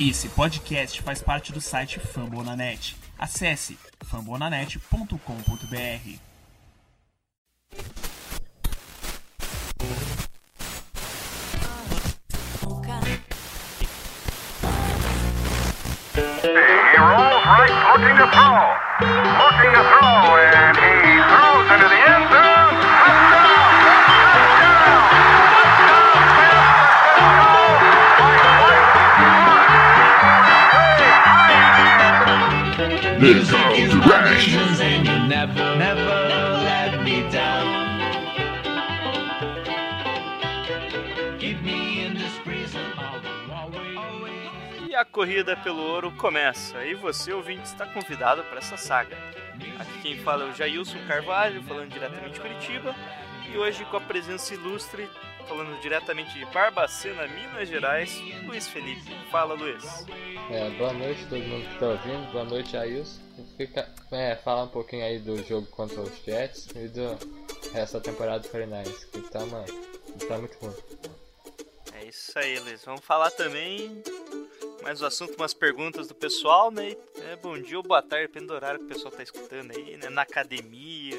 Esse podcast faz parte do site Fambonanet. Acesse fambonanet.com.br. Looking to throw. Looking to throw, Rash. and you never, never let me down. E a corrida pelo ouro começa. E você, ouvinte, está convidado para essa saga. Aqui quem fala é o Jailson Carvalho, falando diretamente de Curitiba. E hoje com a presença ilustre, falando diretamente de Barbacena, Minas Gerais, Luiz Felipe. Fala, Luiz. É, boa noite todo mundo que tá ouvindo, boa noite Ailson. Fica, é, falar um pouquinho aí do jogo contra os Jets e do da temporada do 49ers, que tá, mano, tá muito ruim. É isso aí, Luiz. Vamos falar também mais o assunto, umas perguntas do pessoal, né? É, bom dia ou boa tarde, depende do horário que o pessoal tá escutando aí, né? Na academia,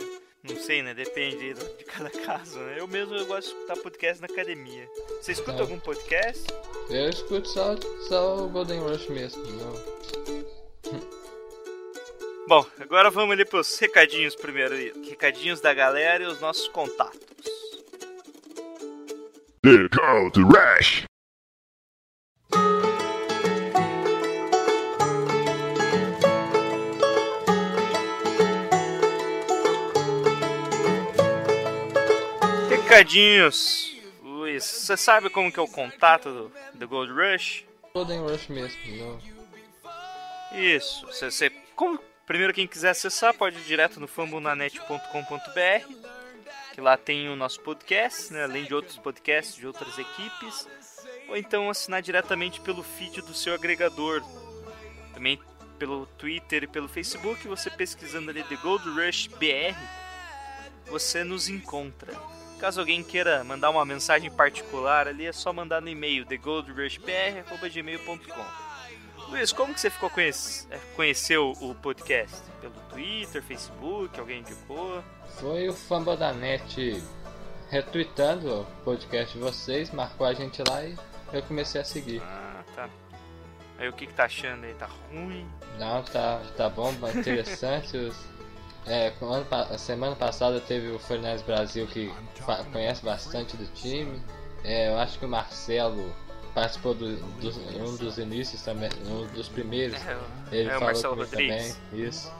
não sei, né? Depende de cada caso, né? Eu mesmo eu gosto de escutar podcast na academia. Você escuta É. algum podcast? Eu escuto só, só o Golden Rush mesmo, não. Bom, agora vamos ali pros recadinhos primeiro aí. Recadinhos da galera e os nossos contatos. The Call to Recadinhos. Luiz, você sabe como que é o contato do, do Gold Rush? Golden Rush mesmo, não. Isso. Você, você- como- primeiro, quem quiser acessar, pode ir direto no fambonanet.com.br, que lá tem o nosso podcast, né, além de outros podcasts de outras equipes, ou então assinar diretamente pelo feed do seu agregador. Também pelo Twitter e pelo Facebook, você pesquisando ali The Gold Rush BR, você nos encontra. Caso alguém queira mandar uma mensagem particular ali, é só mandar no e-mail thegoldrushbr.gmail.com. Luiz, como que você ficou conhece, é, conheceu o podcast? Pelo Twitter, Facebook, alguém indicou? Foi o Fumble da Net retweetando o podcast de vocês, marcou a gente lá e eu comecei a seguir. Ah, tá. Aí o que que tá achando aí? Tá ruim? Não, tá, tá bom, tá interessante. Os, é, ano semana passada teve o Fernandes Brasil que conhece bastante do time. É, eu acho que o Marcelo participou do, dos- um dos inícios também, um dos primeiros. É, Ele é falou Marcelo comigo Rodrigues. também. Isso.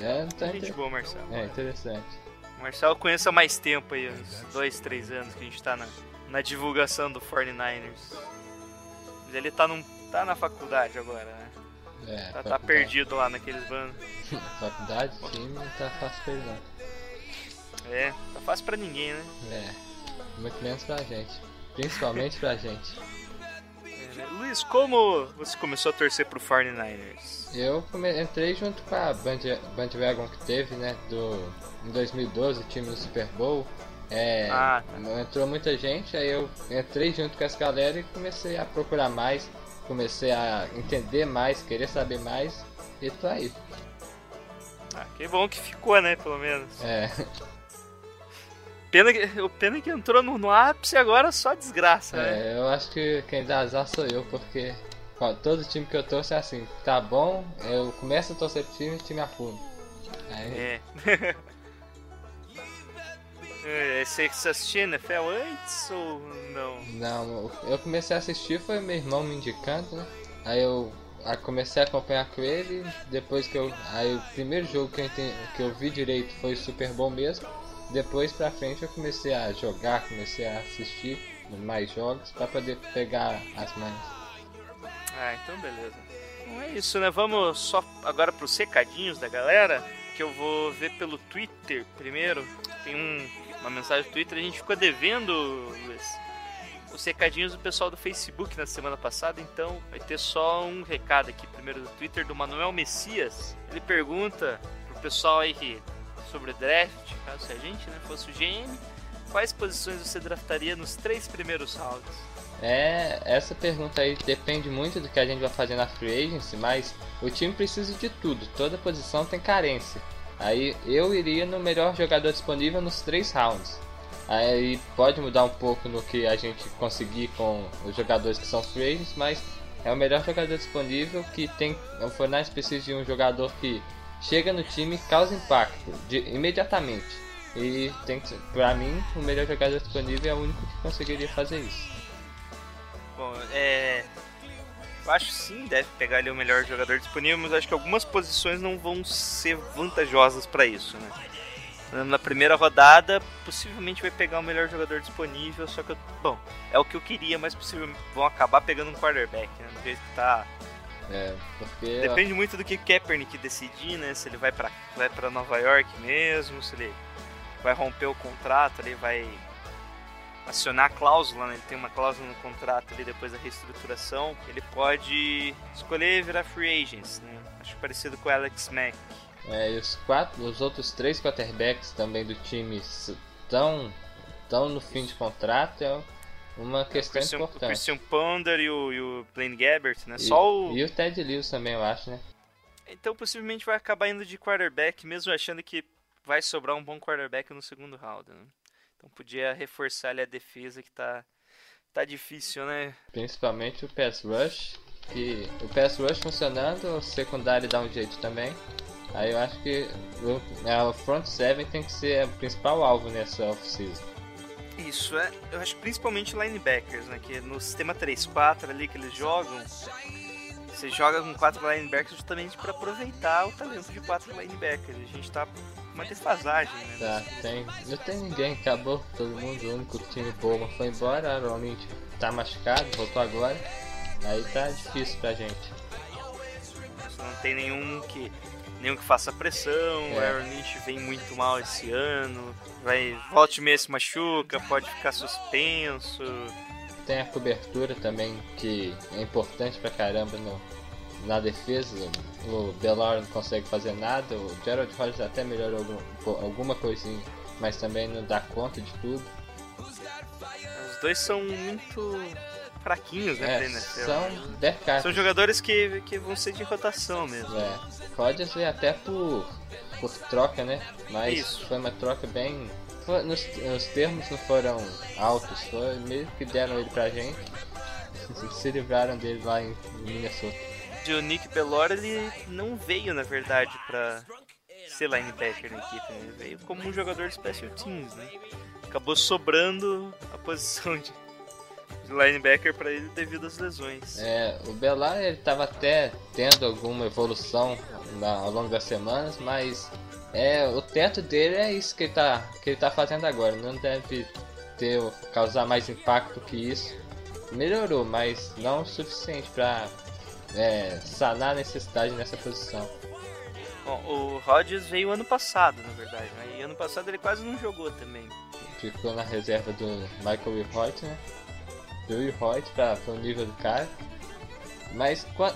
É, tá Gente inter- boa, Marcelo. é interessante. O Marcelo conheço há mais tempo aí, uns dois, três anos que a gente tá na, na divulgação do 49ers. Mas ele tá, num, tá na faculdade agora, né? É, Tá, tá perdido lá naqueles bandos. Faculdade, time, não tá fácil não. É, tá fácil pra ninguém, né? É, muito menos pra gente. Principalmente pra gente. É, né? Luiz, como você começou a torcer pro 49ers? Eu entrei junto com a Band Bandwagon que teve, né, do em 2012, o time do Super Bowl. É, Ah, entrou muita gente, aí eu entrei junto com essa galera e comecei a procurar mais, comecei a entender mais, querer saber mais, e tô aí. Ah, que bom que ficou, né, pelo menos. É, Pena que, o pena é que entrou no, no ápice e agora só desgraça, né? é, eu acho que quem dá azar sou eu, porque ó, todo time que eu torço é assim, tá bom, eu começo a torcer pro time e o time afunda. Aí, É. é. Você você assistia NFL antes ou não? Não, eu comecei a assistir foi meu irmão me indicando, né? Aí eu comecei a acompanhar com ele, depois que eu. Aí o primeiro jogo que eu, enten- que eu vi direito foi Super Bowl mesmo. Depois pra frente eu comecei a jogar, comecei a assistir mais jogos pra poder pegar as manhas. Ah, então beleza. Então é isso, né? Vamos só agora pros recadinhos da galera, que eu vou ver pelo Twitter primeiro. Tem um, uma mensagem do Twitter, a gente ficou devendo, Luiz, os recadinhos do pessoal do Facebook na semana passada, então vai ter só um recado aqui primeiro do Twitter do Manuel Messias. Ele pergunta pro pessoal aí que sobre draft, caso se a gente né, fosse o GM, quais posições você draftaria nos três primeiros rounds? É, essa pergunta aí depende muito do que a gente vai fazer na free agency, mas o time precisa de tudo, toda posição tem carência. Aí eu iria no melhor jogador disponível nos três rounds. Aí pode mudar um pouco no que a gente conseguir com os jogadores que são free agents, mas é o melhor jogador disponível que tem. O Fortnite precisa de um jogador que chega no time causa impacto de, imediatamente. E tem que, pra mim, o melhor jogador disponível é o único que conseguiria fazer isso. Bom, é. Eu acho sim, deve pegar ali o melhor jogador disponível, mas acho que algumas posições não vão ser vantajosas para isso, né? Na primeira rodada, possivelmente vai pegar o melhor jogador disponível, só que, eu, bom, é o que eu queria, mas possivelmente vão acabar pegando um quarterback, né? Do jeito que tá. É, porque. Depende muito do que Kaepernick decidir, né? Se ele vai pra, vai pra Nova York mesmo, se ele vai romper o contrato, ele vai acionar a cláusula, né? ele tem uma cláusula no contrato ali depois da reestruturação, ele pode escolher virar free agents, né? Acho parecido com o Alex Mack. É, e os quatro, os outros três quarterbacks também do time estão estão no fim de contrato, é uma questão o Christian, importante. O Christian Ponder e o, e o Blaine Gabbert, né? E, Só o... e o Ted Lewis também, eu acho, né? Então possivelmente vai acabar indo de quarterback, mesmo achando que vai sobrar um bom quarterback no segundo round, né? Então podia reforçar ali a defesa que tá, tá difícil, né? Principalmente o pass rush, que o pass rush funcionando, o secundário dá um jeito também. Aí eu acho que o, front seven tem que ser o principal alvo nessa off-season. Isso, é, eu acho que principalmente linebackers, né? Que no sistema 3-4 ali que eles jogam, você joga com quatro linebackers justamente para aproveitar o talento de quatro linebackers. A gente tá uma defasagem, né? Tá, tem. Não tem ninguém, acabou todo mundo, o único time bom foi embora, Aaron Lynch tá machucado, voltou agora. Aí tá difícil pra gente. Não tem nenhum que nenhum que faça pressão, É. o Aaron Lynch vem muito mal esse ano, vai volte meio se machuca, pode ficar suspenso. Tem a cobertura também, que é importante pra caramba no, na defesa. O Bellar não consegue fazer nada, o Gerald Rogers até melhorou algum, alguma coisinha, mas também não dá conta de tudo. Os dois são muito fraquinhos, né, É, NFL. são. São jogadores que, que vão ser de rotação mesmo. É, Rodgers veio até por, por troca, né? Mas Isso. foi uma troca bem. foi- nos, os termos não foram altos, foi meio que deram ele pra gente. Se livraram dele lá em Minnesota. E o Nick Bellora, ele não veio, na verdade, pra ser linebacker na equipe, né? Ele veio como um jogador de special teams, né? Acabou sobrando a posição de, de linebacker pra ele devido às lesões. É, o Belar ele tava até tendo alguma evolução na- ao longo das semanas, mas é, o teto dele é isso que ele tá, que ele tá fazendo agora. Não deve ter causar mais impacto que isso. Melhorou, mas não o suficiente pra é, sanar a necessidade nessa posição. Bom, o Rodgers veio ano passado, na verdade, né? E ano passado ele quase não jogou também. Ficou na reserva do Michael Wilhoit, né? Do Wilhoit pra, pro nível do cara. Mas qua-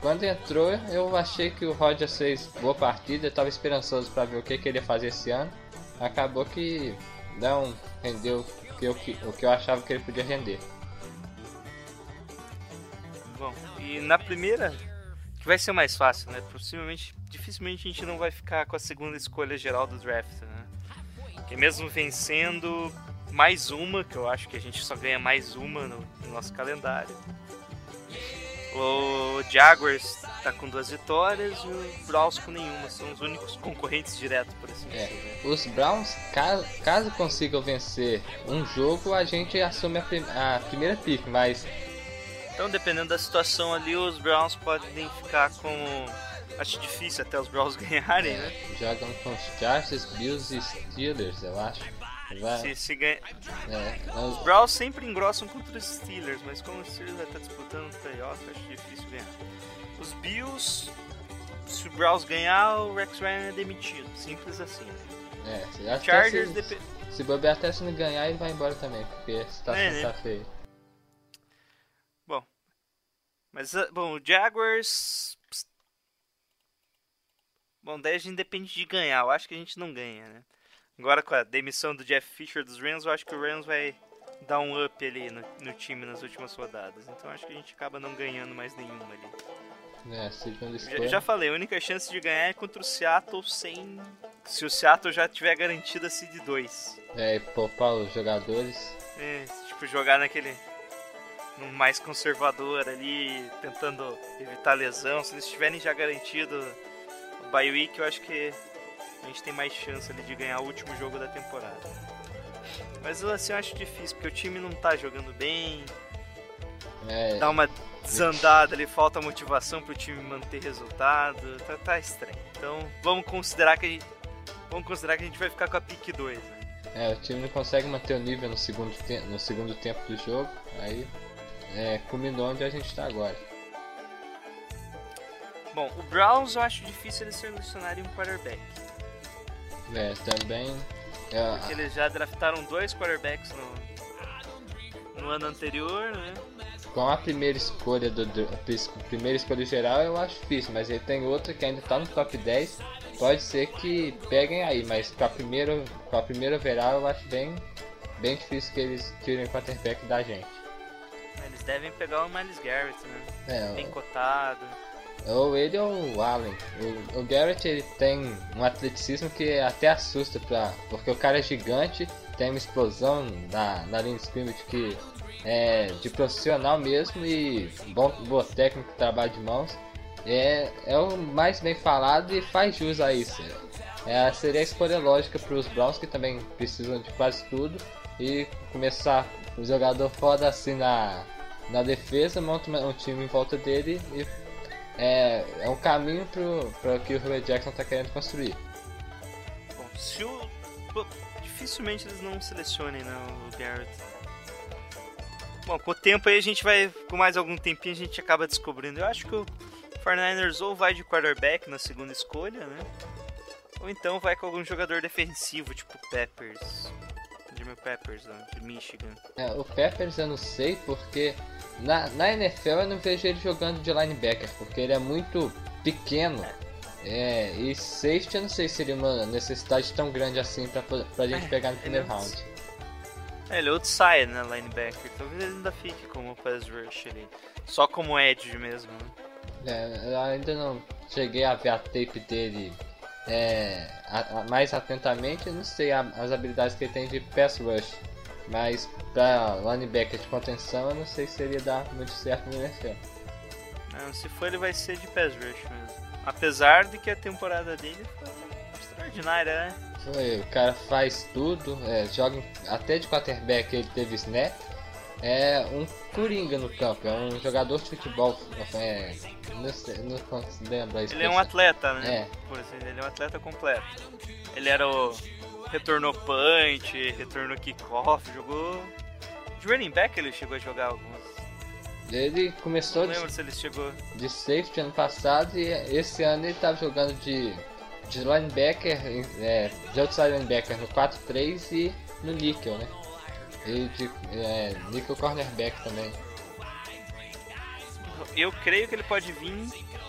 quando entrou, eu achei que o Rodgers fez boa partida, eu tava esperançoso pra ver o que, que ele ia fazer esse ano. Acabou que não rendeu o que eu, que- o que eu achava que ele podia render. Bom, e na primeira, que vai ser mais fácil, né? Possivelmente, dificilmente a gente não vai ficar com a segunda escolha geral do draft, né? Que mesmo vencendo mais uma, que eu acho que a gente só ganha mais uma no, no nosso calendário. O Jaguars tá com duas vitórias e o Browns com nenhuma. São os únicos concorrentes diretos, por assim É, dizer. os Browns, ca- caso consigam vencer um jogo, a gente assume a, prim- a primeira pick, mas Então, dependendo da situação ali, os Browns podem ficar com. Acho difícil até os Browns ganharem, né? jogam com os Chargers, Bills e Steelers, eu acho. Vai, Se, se ganha... é, Os os- Browns sempre engrossam contra os Steelers, mas como os Steelers vai estar disputando o playoff, acho difícil ganhar. Os Bills, se o Browns ganhar, o Rex Ryan é demitido. Simples assim. É, se- até Chargers se, depende. se bobear até se não ganhar, ele vai embora também, porque a situação É, né? tá feia. Mas, ah, bom, o Jaguars. Bom, daí a gente depende de ganhar. Eu acho que a gente não ganha, né? Agora com a demissão do Jeff Fisher dos Rams, eu acho que o Rams vai dar um up ali no, no time nas últimas rodadas. Então acho que a gente acaba não ganhando mais nenhuma ali. É, segunda Já, escolha. já falei, a única chance de ganhar é contra o Seattle sem. Se o Seattle já tiver garantido a Seed 2. É, e poupar os jogadores. É, tipo, jogar naquele. No mais conservador ali, tentando evitar lesão. Se eles tiverem já garantido o bye week, eu acho que a gente tem mais chance ali de ganhar o último jogo da temporada. Mas assim, eu acho difícil, porque o time não tá jogando bem, É, dá uma desandada ali, falta motivação pro time manter resultado, tá, tá estranho. Então vamos considerar que a gente, vamos considerar que a gente vai ficar com a pick 2, né? é, o time não consegue manter o nível no segundo, te- no segundo tempo do jogo. Aí é, culminou onde a gente tá agora. Bom, o Browns eu acho difícil eles selecionarem um quarterback. É, também. é, Porque eles já draftaram dois quarterbacks no, no ano anterior, né? com a primeira escolha do, do a primeira escolha geral eu acho difícil, mas ele tem outra que ainda tá no top 10. Pode ser que peguem aí, mas com a primeira, com a primeira overall eu acho bem, bem difícil que eles tirem o quarterback da gente. Eles devem pegar o Miles Garrett, né? É, Bem cotado. Ou ele ou o Allen. O, o Garrett ele tem um atleticismo que até assusta, pra, porque o cara é gigante, tem uma explosão na, na linha de scrimmage que é de profissional mesmo e bom, boa técnica, trabalho de mãos. É, é o mais bem falado e faz jus a isso. É, seria a escolha lógica para os Browns que também precisam de quase tudo e começar o jogador foda assim na, na defesa, monta um time em volta dele e é, é um caminho para que o Hugh Jackson está querendo construir. Bom, se o. pô, dificilmente eles não selecionem né, o Garrett. Bom, com o tempo aí a gente vai. Com mais algum tempinho a gente acaba descobrindo. Eu acho que o 49ers ou vai de quarterback na segunda escolha, né? Ou então vai com algum jogador defensivo, tipo Peppers. Jimmy Peppers, de Michigan. É, o Peppers eu não sei porque na, na NFL eu não vejo ele jogando de linebacker, porque ele é muito pequeno. É, e safety eu não sei se seria uma necessidade tão grande assim pra, pra gente É, pegar no primeiro é round. É, ele é outside, né, linebacker. Talvez ele ainda fique como pass rush ali. Só como edge mesmo, né? É, eu ainda não cheguei a ver a tape dele é, a- a- mais atentamente, eu não sei a- as habilidades que ele tem de pass rush, mas pra linebacker de contenção eu não sei se seria dar muito certo no NFL. Não, se for ele vai ser de pass rush mesmo. Apesar de que a temporada dele foi extraordinária, né? Foi, o cara faz tudo, é, joga até de quarterback ele teve snap. É um coringa no campo, é um jogador de futebol. É, não, sei, não consigo lembrar Ele é um atleta, né? É. Por assim, ele é um atleta completo. Ele era o. retornou punch, retornou kickoff, jogou. De running back ele chegou a jogar alguns. Ele começou Não de, se ele chegou. de safety ano passado e esse ano ele tava jogando de, de linebacker, é, de outside linebacker no 4-3 e no nickel, né? E de é, nickel cornerback também. Eu creio que ele pode vir.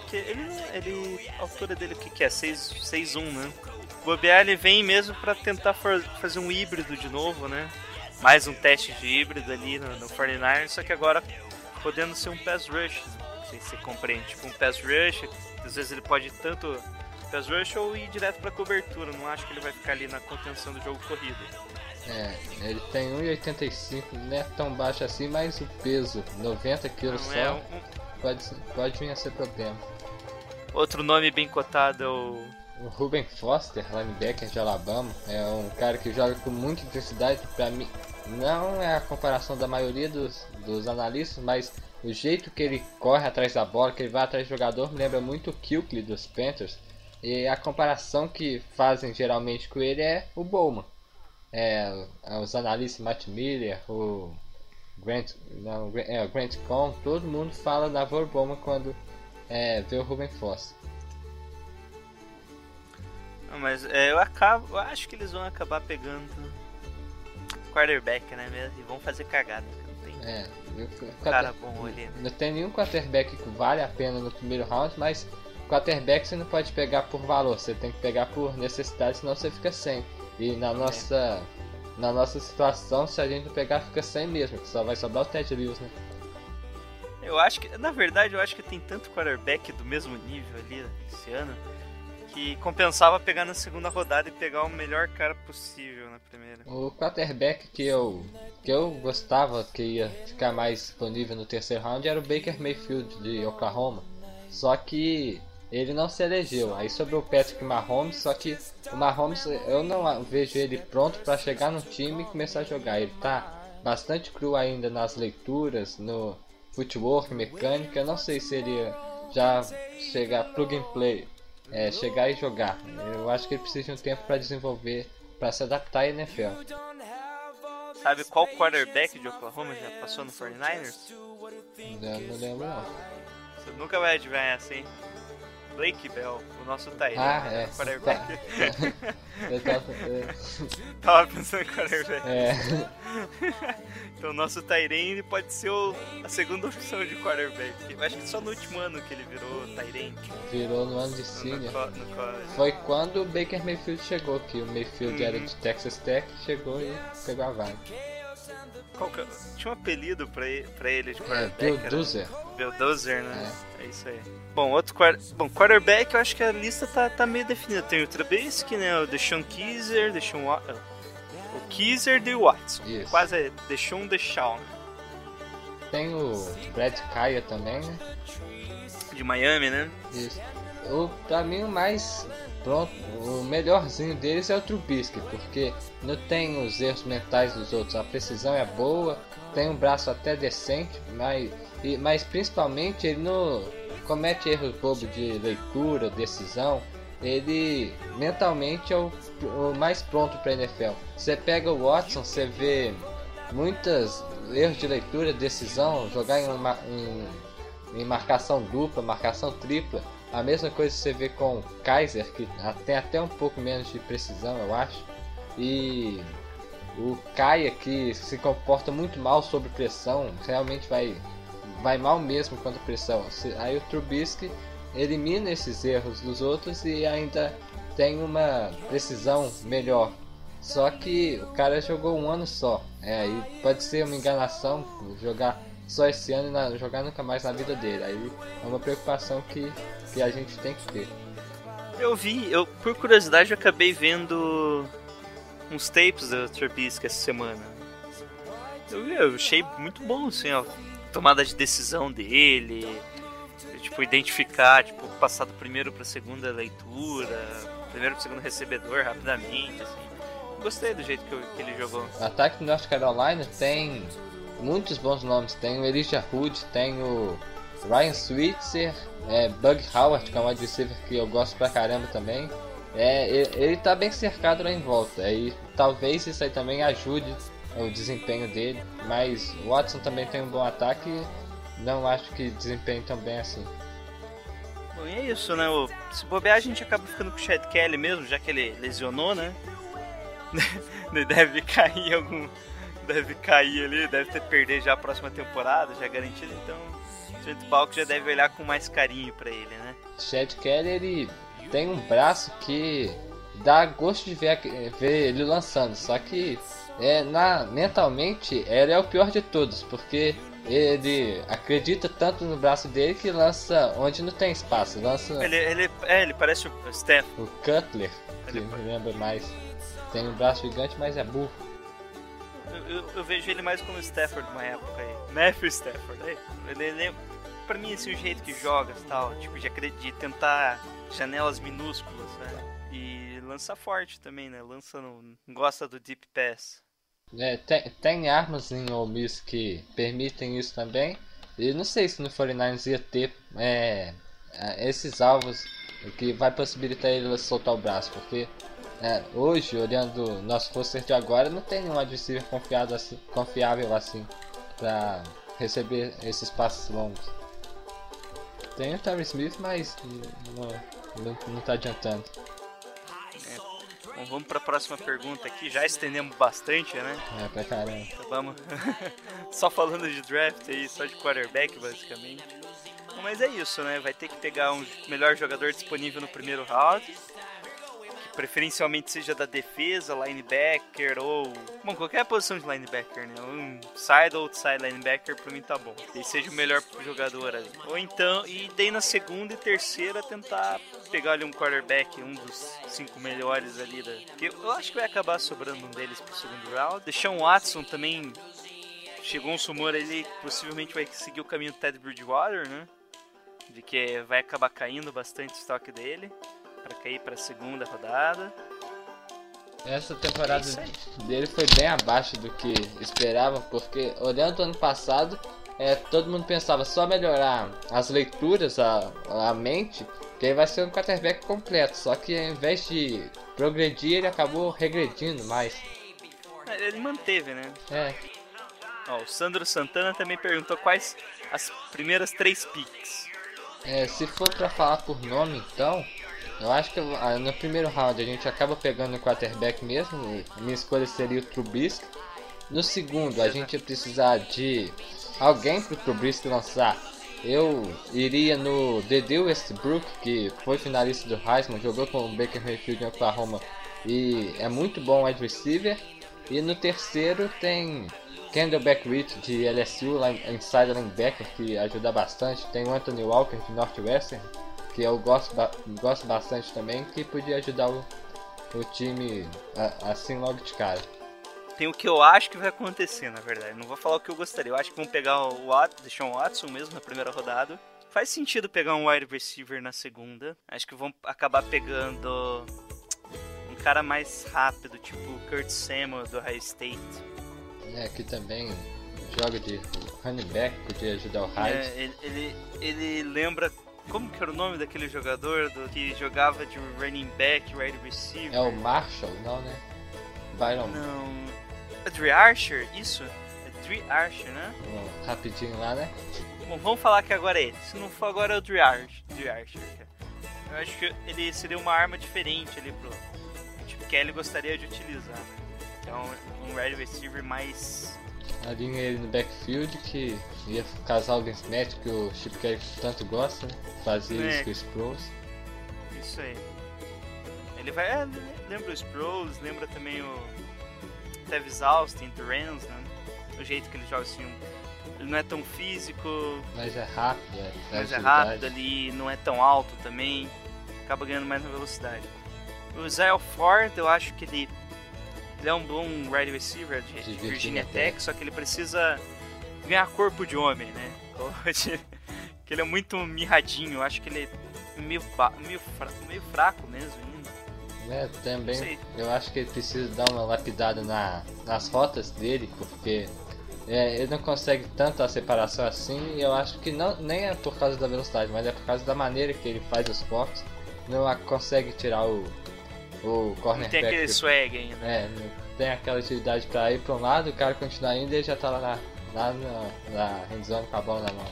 Que ele, ele. A altura dele o que, que é? 6'1, né? Bobear ele vem mesmo pra tentar fazer um híbrido de novo, né? Mais um teste de híbrido ali no, no 49ers, só que agora podendo ser um pass rush. né? Não sei se você compreende. Tipo um pass rush, às vezes ele pode tanto pass rush ou ir direto pra cobertura. Não acho que ele vai ficar ali na contenção do jogo corrido. É, ele tem 1,85, não é tão baixo assim, mas o peso, 90 kg só, é um- pode, pode vir a ser problema. outro nome bem cotado é o O Ruben Foster, linebacker de Alabama, é um cara que joga com muita intensidade. Pra mim, não é a comparação da maioria dos, dos analistas, mas o jeito que ele corre atrás da bola, que ele vai atrás do jogador, me lembra muito o Kilkley dos Panthers. E a comparação que fazem geralmente com ele é o Bowman. É, os analistas Matt Miller, o Grant, não, é, o Grant Cohn, todo mundo fala da Vor Bowman quando é, vê o Ruben. Não, mas é, eu acabo. Eu acho que eles vão acabar pegando quarterback, né? mesmo, E vão fazer cagada. Não tem É, eu, cara bom ali. né? Não tem nenhum quarterback que vale a pena no primeiro round, mas quarterback você não pode pegar por valor, você tem que pegar por necessidade, senão você fica sem. E na nossa, na nossa situação, se a gente pegar, fica sem mesmo, que só vai sobrar o Ted Lewis, né? Eu acho que, na verdade, eu acho que tem tanto quarterback do mesmo nível ali esse ano que compensava pegar na segunda rodada e pegar o melhor cara possível na primeira. O quarterback que eu que eu gostava que ia ficar mais disponível no terceiro round era o Baker Mayfield de Oklahoma. Só que ele não se elegeu. Aí sobrou o Patrick Mahomes, só que o Mahomes eu não vejo ele pronto para chegar no time e começar a jogar. Ele tá bastante cru ainda nas leituras, no footwork, mecânica. Eu não sei se ele já chegar pro gameplay, é, chegar e jogar. Eu acho que ele precisa de um tempo para desenvolver, para se adaptar à NFL. Sabe qual quarterback de Oklahoma já passou no 49ers? Não, não lembro não. Você nunca vai adivinhar hein? Blake Bell, o nosso Tyrant. Ah, é. Quarterback. Tá. Eu tava, é, Tava pensando em quarterback. é, Então o nosso Tyrant pode ser o- a segunda opção de quarterback. Eu acho que só no último ano que ele virou Tyrant. virou no ano de No, senior. co- no college. Foi quando o Baker Mayfield chegou, que o Mayfield era de Texas Tech, chegou e pegou a vaga. Que- Tinha um apelido pra ele, pra ele de É, quarterback. Bill era Duzer. Bill Dozer, né? É. isso aí. Bom, outro. Bom, quarterback, eu acho que a lista tá, tá meio definida. Tem o Trubisky, né? O Deshaun Keyser, Deshaun Wa- O Keyser e o Watson. Isso. Quase é Deshaun Deshaun. Tem o Brad Kaya também, né? De Miami, né? Isso. O, pra mim o mais pronto, o melhorzinho deles é o Trubisky, porque não tem os erros mentais dos outros, a precisão é boa, tem um braço até decente, mas, e- mas principalmente ele não comete erros bobos de leitura, decisão. Ele mentalmente é o, o mais pronto para NFL. Você pega o Watson, você vê muitas erros de leitura, decisão, jogar em, uma, em em marcação dupla, marcação tripla. A mesma coisa você vê com o Kaiser, que tem até um pouco menos de precisão, eu acho. E o Kaia, que se comporta muito mal sob pressão, realmente vai, vai mal mesmo contra pressão. Aí o Trubisky elimina esses erros dos outros e ainda tem uma precisão melhor. Só que o cara jogou um ano só. É, aí pode ser uma enganação jogar só esse ano e na- jogar nunca mais na vida dele. Aí é uma preocupação que, que a gente tem que ter. Eu vi, eu por curiosidade eu acabei vendo uns tapes do Trubisky essa semana. Eu, eu achei muito bom, assim, ó, tomada de decisão dele, tipo, identificar, tipo, passar do primeiro pra segunda leitura, primeiro pro segundo recebedor rapidamente, assim. Gostei do jeito que, eu- que ele jogou. Ataque do North Carolina tem muitos bons nomes. Tem o Elijah Hood, tem o Ryan Switzer, é, Bug Howard, que é um receiver que eu gosto pra caramba também. É, ele, ele tá bem cercado lá em volta. E talvez isso aí também ajude o desempenho dele. Mas o Watson também tem um bom ataque e não acho que desempenhe tão bem assim. Bom, e é isso, né? Se bobear, a gente acaba ficando com o Chad Kelly mesmo, já que ele lesionou, né? Deve cair algum. Deve cair ali, deve ter perder já a próxima temporada, já garantido, então o Trent Balk já deve olhar com mais carinho pra ele, né? Chad Kelly ele tem um braço que dá gosto de ver, ver ele lançando, só que é, na, mentalmente ele é o pior de todos, porque ele acredita tanto no braço dele que lança onde não tem espaço, lança Ele, ele, é, ele parece o Steph. o Cutler, que Ele- me lembra mais. Tem um braço gigante, mas é burro. Eu, eu- eu vejo ele mais como Stafford uma época aí. Matthew Stafford. Aí. Ele, ele é, pra mim, assim, o jeito que joga tal, tipo, de, de tentar janelas minúsculas, né? Lança forte também, né? Lança no, gosta do deep pass. É, tem, tem armas em Ole Miss que permitem isso também. E não sei se no 49ers ia ter é, é, esses alvos que vai possibilitar ele soltar o braço, porque é, hoje, olhando nosso roster de agora, não tem nenhum adversário confiado assim, confiável assim para receber esses passos longos. Tem o Terry Smith, mas não, não, não tá adiantando. Bom, vamos pra próxima pergunta aqui. Já estendemos bastante, né? É pra caramba. Então vamos. só falando de draft aí, só de quarterback, basicamente. Mas é isso, né? Vai ter que pegar um melhor jogador disponível no primeiro round. Que preferencialmente seja da defesa, linebacker ou. Bom, qualquer posição de linebacker, né? Um side ou outside linebacker pra mim tá bom. Ele seja o melhor jogador ali. Ou então, e daí na segunda e terceira tentar pegar ali um quarterback, um dos cinco melhores ali da. que Eu acho que vai acabar sobrando um deles pro segundo round. Deixar um Watson também. Chegou um rumor ele possivelmente vai seguir o caminho do Ted Bridgewater, né? De que vai acabar caindo bastante o estoque dele para cair para a segunda rodada. Essa temporada É aí. dele foi bem abaixo do que esperavam, porque olhando o ano passado, é, todo mundo pensava só melhorar as leituras, a, a mente, que ele vai ser um quarterback completo. Só que ao invés de progredir, ele acabou regredindo mais. É, Ele manteve, né? É, Ó, o Sandro Santana também perguntou quais as primeiras três picks. é, se for pra falar por nome, então, eu acho que ah, no primeiro round a gente acaba pegando o quarterback mesmo. minha escolha seria o Trubisky. No segundo, a gente ia precisar de alguém pro Trubisky lançar. Eu iria no Dede Westbrook, que foi finalista do Heisman, jogou com o Baker Mayfield em Oklahoma e é muito bom wide receiver. E no terceiro tem Kendall Beckwith de LSU, lá inside linebacker, que ajuda bastante. Tem o Anthony Walker de Northwestern, que eu gosto, ba- gosto bastante também, que podia ajudar o, o time a- assim logo de cara. Tem o que eu acho que vai acontecer, na verdade. Não vou falar o que eu gostaria. Eu acho que vão pegar o o Watson mesmo na primeira rodada. Faz sentido pegar um wide receiver na segunda. Acho que vão acabar pegando um cara mais rápido, tipo o Kurt Samuel do High State. É, que também joga de running back, podia ajudar o Hyde. É, ele, ele, ele lembra. Como que era o nome daquele jogador do, que jogava de running back, wide receiver? É, o Marshall, não né? Byron, Não. É Dre Archer? Isso? É Dre Archer, né? um rapidinho lá, né? Bom, vamos falar que agora é ele. Se não for agora é o Dre Archer. Dre Archer. Eu acho que ele seria uma arma diferente ali pro tipo, que ele gostaria de utilizar. Então, um wide receiver mais. Alinha ele no backfield, que ia casar o mismatch que o Chip Kelly tanto gosta, né? Fazia É. isso com os Sproles. Isso aí. Ele vai. É, lembra o Sproles, lembra também o Tevis Austin do Rams, né? O jeito que ele joga assim. Ele não é tão físico, Mas é rápido, é, mas é rápido ali, não é tão alto também. Acaba ganhando mais na velocidade. O Zyle Ford, eu acho que ele, ele é um bom wide receiver de, de Virginia, Tech, Tech. só que ele precisa ganhar corpo de homem, né? que ele é muito mirradinho, acho que ele é meio, meio, fra- meio fraco mesmo ainda. É, também eu acho que ele precisa dar uma lapidada na, nas rotas dele, porque é, ele não consegue tanto a separação assim, e eu acho que não, nem é por causa da velocidade, mas é por causa da maneira que ele faz os fotos, não consegue tirar o, o Não cornerback. tem aquele swag ainda. É, não tem aquela utilidade pra ir pra um lado, o cara continuar indo e ele já tá lá na, lá na, na endzone com a bola na mão.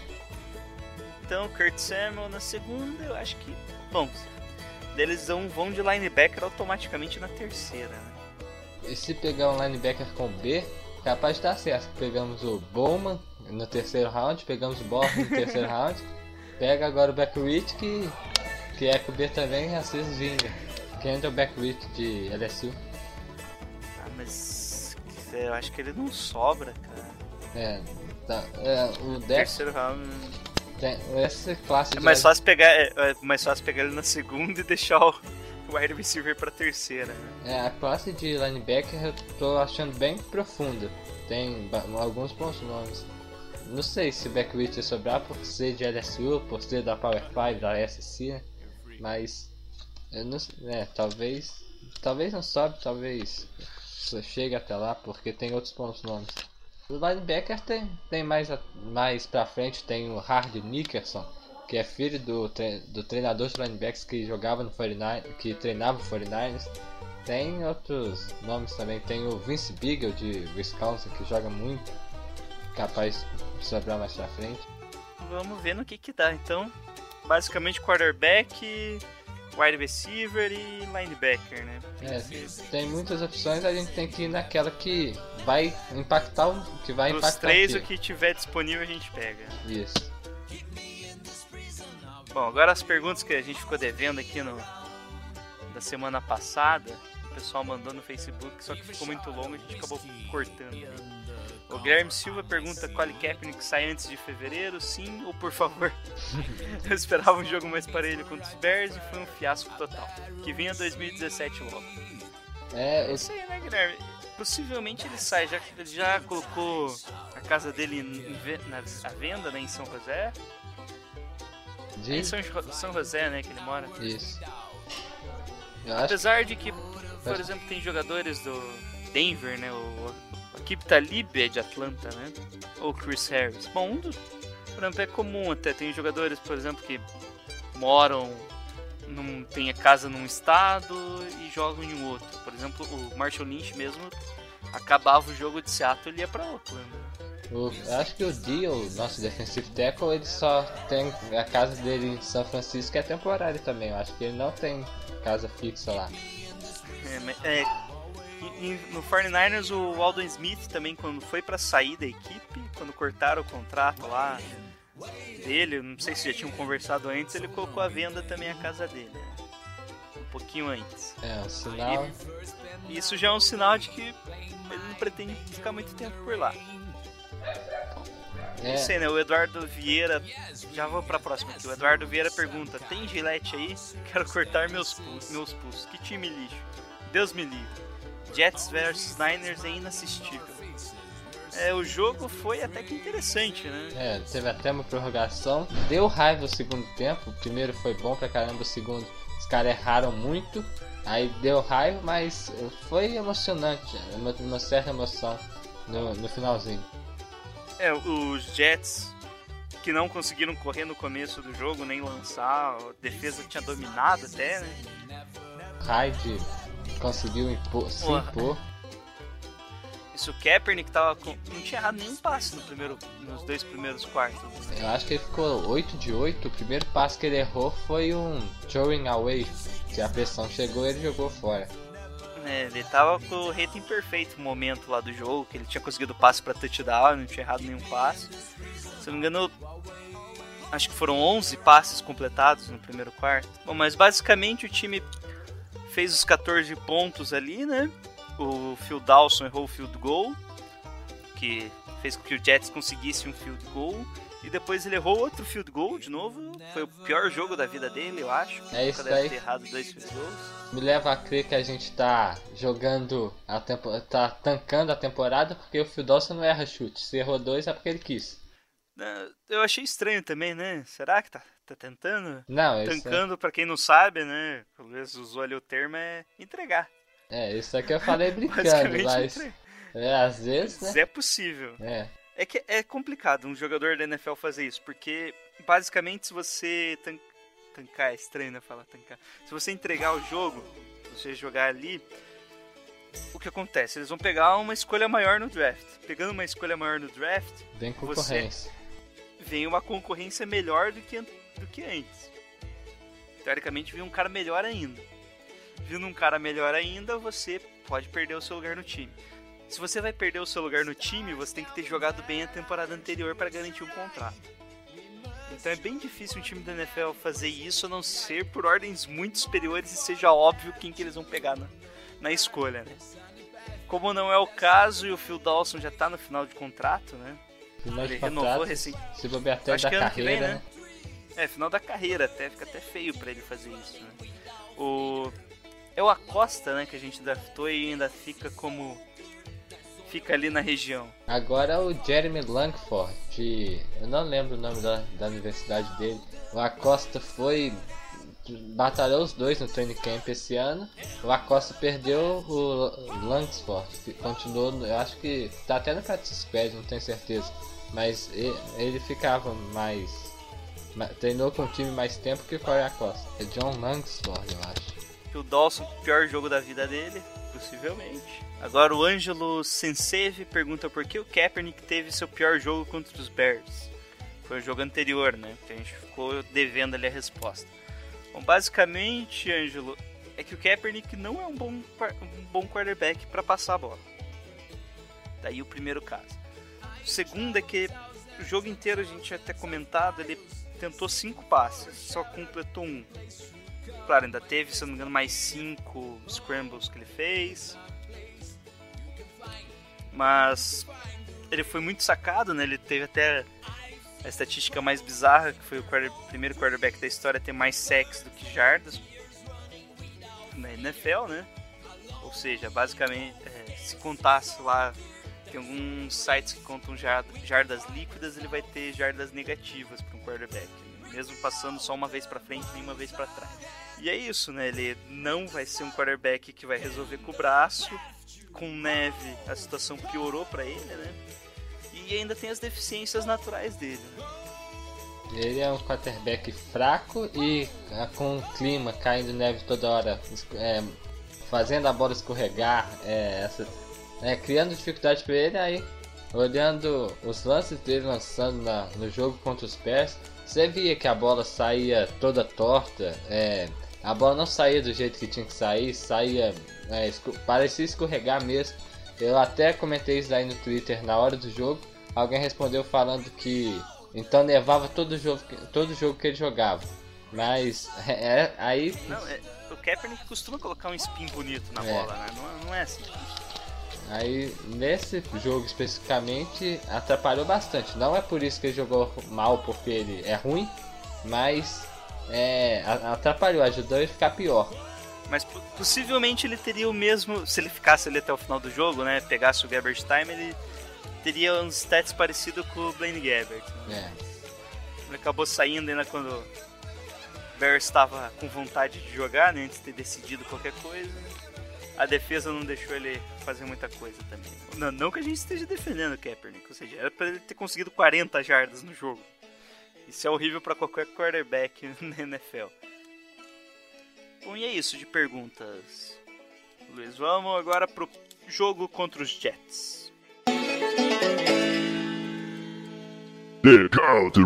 Então, Kurt Samuel na segunda, eu acho que. Bom, eles vão, de linebacker automaticamente na terceira, né? E se pegar um linebacker com B, capaz de dar certo. Pegamos o Bowman no terceiro round, pegamos o Borg no terceiro round, pega agora o Beckwith que, que é com B também, às vezes vinga. Kendall Beckwith de LSU. Ah, mas. Eu acho que ele não sobra, cara. É, tá, é, o Dex Terceiro round. tem essa classe É de mais fácil pegar, é, é mais fácil pegar ele na segunda e deixar o wide receiver pra terceira, né? É, a classe de linebacker eu tô achando bem profunda. Tem alguns bons nomes. Não sei se o Beckwith ia sobrar por ser de LSU, por ser da Power 5, da SC, mas eu não é, talvez, talvez não sobe, talvez só chegue até lá, porque tem outros bons nomes. O linebacker tem, tem mais, mais pra frente, tem o Hard Nickerson, que é filho do, tre- do treinador de linebackers que jogava no 49, que treinava o 49ers. Tem outros nomes também, tem o Vince Beagle de Wisconsin, que joga muito, capaz de sobrar mais pra frente. Vamos ver no que que dá. Então, basicamente quarterback, wide receiver e linebacker, né? É, tem muitas opções, a gente tem que ir naquela que vai impactar o que vai Os impactar três, o que tiver disponível a gente pega. Isso. Bom, agora as perguntas que a gente ficou devendo aqui no da semana passada. O pessoal mandou no Facebook, só que ficou muito longo, a gente acabou cortando. O Guilherme Silva pergunta qual Kaepernick sai antes de fevereiro, sim ou por favor? Eu esperava um jogo mais parelho contra os Bears e foi um fiasco total. Que vinha 2017 logo. É, É o isso aí, né, Guilherme? Possivelmente ele sai, já que ele já colocou a casa dele na, à venda né, em São José. É em. São, São José, né, que ele mora. Isso. Eu Apesar de que, por exemplo, tem jogadores do Denver, né? O, equipe Talib é de Atlanta, né? Ou Chris Harris. Bom, um dos, por exemplo, é comum até. Tem jogadores, por exemplo, que moram, num, tem a casa num estado e jogam em outro. Por exemplo, o Marshall Lynch mesmo acabava o jogo de Seattle e ia pra Oakland. O- eu acho que o Dio, nosso defensive tackle, ele só tem a casa dele em São Francisco é temporário também. Eu acho que ele não tem casa fixa lá. É, é, no 49ers, o Aldon Smith também, quando foi pra sair da equipe, quando cortaram o contrato lá dele, não sei se já tinham conversado antes, ele colocou à venda também a casa dele. né? Um pouquinho antes. É, um sinal. E isso já é um sinal de que ele não pretende ficar muito tempo por lá. Não É, sei, né? O Eduardo Vieira. Já vou pra próxima aqui. O Eduardo Vieira pergunta: Tem gilete aí? Quero cortar meus, pu- meus pulsos. Que time lixo. Deus me livre. Jets vs Niners é inassistível. É, o jogo foi até que interessante, né? é, teve até uma prorrogação. Deu raiva o segundo tempo. O primeiro foi bom pra caramba, o segundo os caras erraram muito. Aí deu raiva, mas foi emocionante. Uma, uma certa emoção no, no finalzinho. É, os Jets que não conseguiram correr no começo do jogo, nem lançar, a defesa tinha dominado até, né? Hyde conseguiu impor, se impor. Isso o Kaepernick tava com... não tinha errado nenhum passe no primeiro, nos dois primeiros quartos. Eu acho que ele ficou 8 de 8. O primeiro passo que ele errou foi um throwing away. Que a pressão chegou e ele jogou fora. É, ele tava com o rating perfeito no momento lá do jogo, que ele tinha conseguido passe pra touchdown, não tinha errado nenhum passe. Se não me engano, acho que foram 11 passes completados no primeiro quarto. Bom, mas basicamente o time fez os 14 pontos ali, né? O Phil Dawson errou o field goal, que fez com que o Jets conseguisse um field goal. E depois ele errou outro field goal de novo. Foi o pior jogo da vida dele, eu acho. É Nunca isso deve aí. ter errado dois field goals. Me leva a crer que a gente tá jogando a tempo... tá tancando a temporada porque o Phil Dawson não erra chute. Se errou dois é porque ele quis. né, Eu achei estranho também, né? Será que tá, tá tentando? Não, isso, Tancando, pra quem não sabe, né? Talvez usou ali o termo é entregar. é, isso aqui eu falei brincando, mas entregar. é, às vezes, né? Se é possível. É, É que é complicado um jogador da NFL fazer isso, porque basicamente se você tan tancar, é estranho né, falar tancar. Se você entregar o jogo, você jogar ali, o que acontece? Eles vão pegar uma escolha maior no draft. Pegando uma escolha maior no draft, Você- concorrência. vem uma concorrência melhor do que, do que antes. Teoricamente, vem um cara melhor ainda. Vindo um cara melhor ainda, você pode perder o seu lugar no time. Se você vai perder o seu lugar no time, você tem que ter jogado bem a temporada anterior para garantir um contrato. Então é bem difícil um time da NFL fazer isso a não ser por ordens muito superiores e seja óbvio quem que eles vão pegar na, na escolha, né? Como não é o caso e o Phil Dawson já tá no final de contrato, né? Final de Ele renovou contrato, recém. se bobear até da carreira, vem, né? É, final da carreira até, fica até feio pra ele fazer isso, né? O... É o Acosta, né, que a gente draftou e ainda fica como... Fica ali na região. Agora o Jeremy Langford, de... eu não lembro o nome da, da universidade dele. O Acosta foi. Batalhou os dois no training camp esse ano. O Acosta perdeu o Langford, que continuou, eu acho que tá até no practice squad, não tenho certeza. Mas ele ficava mais. Treinou com o time mais tempo que o Corey Acosta. É John Langsford, eu acho. O Dawson, pior jogo da vida dele, possivelmente. Agora o Ângelo Senseve pergunta por que o Kaepernick teve seu pior jogo contra os Bears. Foi o jogo anterior, né? Que a gente ficou devendo ali a resposta. Bom, basicamente, Ângelo, é que o Kaepernick não é um bom, um bom quarterback para passar a bola. Daí o primeiro caso. O segundo é que o jogo inteiro a gente tinha até comentado, ele tentou cinco passes, só completou um. Claro, ainda teve, se não me engano, mais cinco scrambles que ele fez. Mas ele foi muito sacado, né? Ele teve até a estatística mais bizarra, que foi o quarter, primeiro quarterback da história a ter mais sacks do que jardas na NFL, né? Ou seja, basicamente, é, se contasse lá, tem alguns sites que contam jardas líquidas, ele vai ter jardas negativas para um quarterback, mesmo passando só uma vez para frente e uma vez para trás. E é isso, né? Ele não vai ser um quarterback que vai resolver com o braço. Com neve, a situação piorou para ele, né? E ainda tem as deficiências naturais dele, né? Ele é um quarterback fraco e ah, com o clima caindo neve toda hora, é, fazendo a bola escorregar, é, essa, é, criando dificuldade para ele. Aí, olhando os lances dele lançando na, no jogo contra os pés, você via que a bola saía toda torta, é, a bola não saía do jeito que tinha que sair, saía, é, esco parecia escorregar mesmo. Eu até comentei isso aí no Twitter na hora do jogo. Alguém respondeu falando que então nevava todo jogo, todo jogo que ele jogava. Mas é, é aí. Não, é, o Kaepernick costuma colocar um spin bonito na é. bola, né? Não, não é assim. Aí nesse jogo especificamente atrapalhou bastante. Não é por isso que ele jogou mal porque ele é ruim, mas é, atrapalhou, ajudou ele a ficar pior. Mas possivelmente ele teria o mesmo, se ele ficasse ali até o final do jogo, né? Pegasse o Gabbert Time, ele teria uns stats parecidos com o Blaine Gabbert. Né? É. Ele acabou saindo ainda quando o Bears estava com vontade de jogar, né? Antes de ter decidido qualquer coisa. A defesa não deixou ele fazer muita coisa também. Não, não que a gente esteja defendendo o Kaepernick, ou seja, era para ele ter conseguido 40 jardas no jogo. Isso é horrível para qualquer quarterback na NFL. Bom, e é isso de perguntas. Luiz, vamos agora pro jogo contra os Jets. They're called the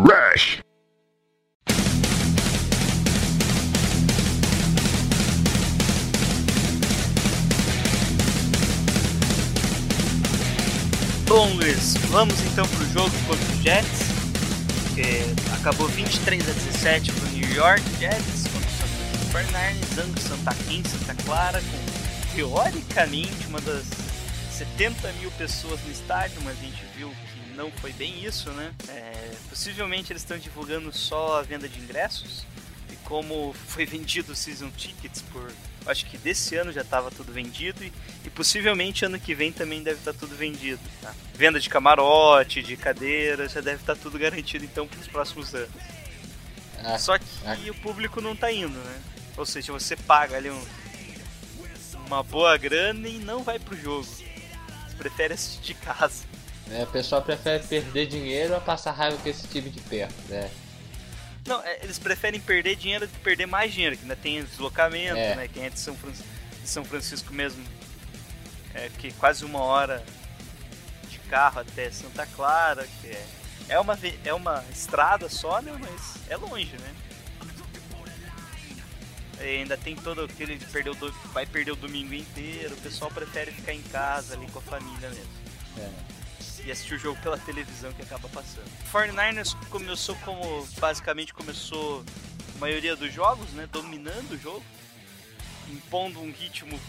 Bom, Luiz, vamos então pro jogo contra os Jets acabou 23 a 17 pro New York Jets contra o São Francisco 49ers, Santa em Santa Clara, com teoricamente uma das 70 mil pessoas no estádio, mas a gente viu que não foi bem isso, né? É, possivelmente eles estão divulgando só a venda de ingressos e como foi vendido season tickets por acho que desse ano já estava tudo vendido e, e, possivelmente ano que vem também deve estar tá tudo vendido. Tá? Venda de camarote, de cadeira, já deve estar tá tudo garantido então para os próximos anos. Ah, Só que ah. o público não está indo, né? Ou seja, você paga ali um, uma boa grana e não vai pro jogo. Você prefere assistir de casa. É, o pessoal prefere perder dinheiro a passar raiva com esse time de perto, né? Não, é, eles preferem perder dinheiro do que perder mais dinheiro, que ainda tem deslocamento, é. né? Quem é de São, Fran... de São Francisco mesmo, é que quase uma hora de carro até Santa Clara, que é, é, uma, é uma estrada só, né? Mas é longe, né? E ainda tem todo aquele perdeu vai perder o domingo inteiro, o pessoal prefere ficar em casa ali com a família mesmo. É e assistir o jogo pela televisão que acaba passando. O 49ers começou como basicamente começou a maioria dos jogos, né, dominando o jogo, impondo um ritmo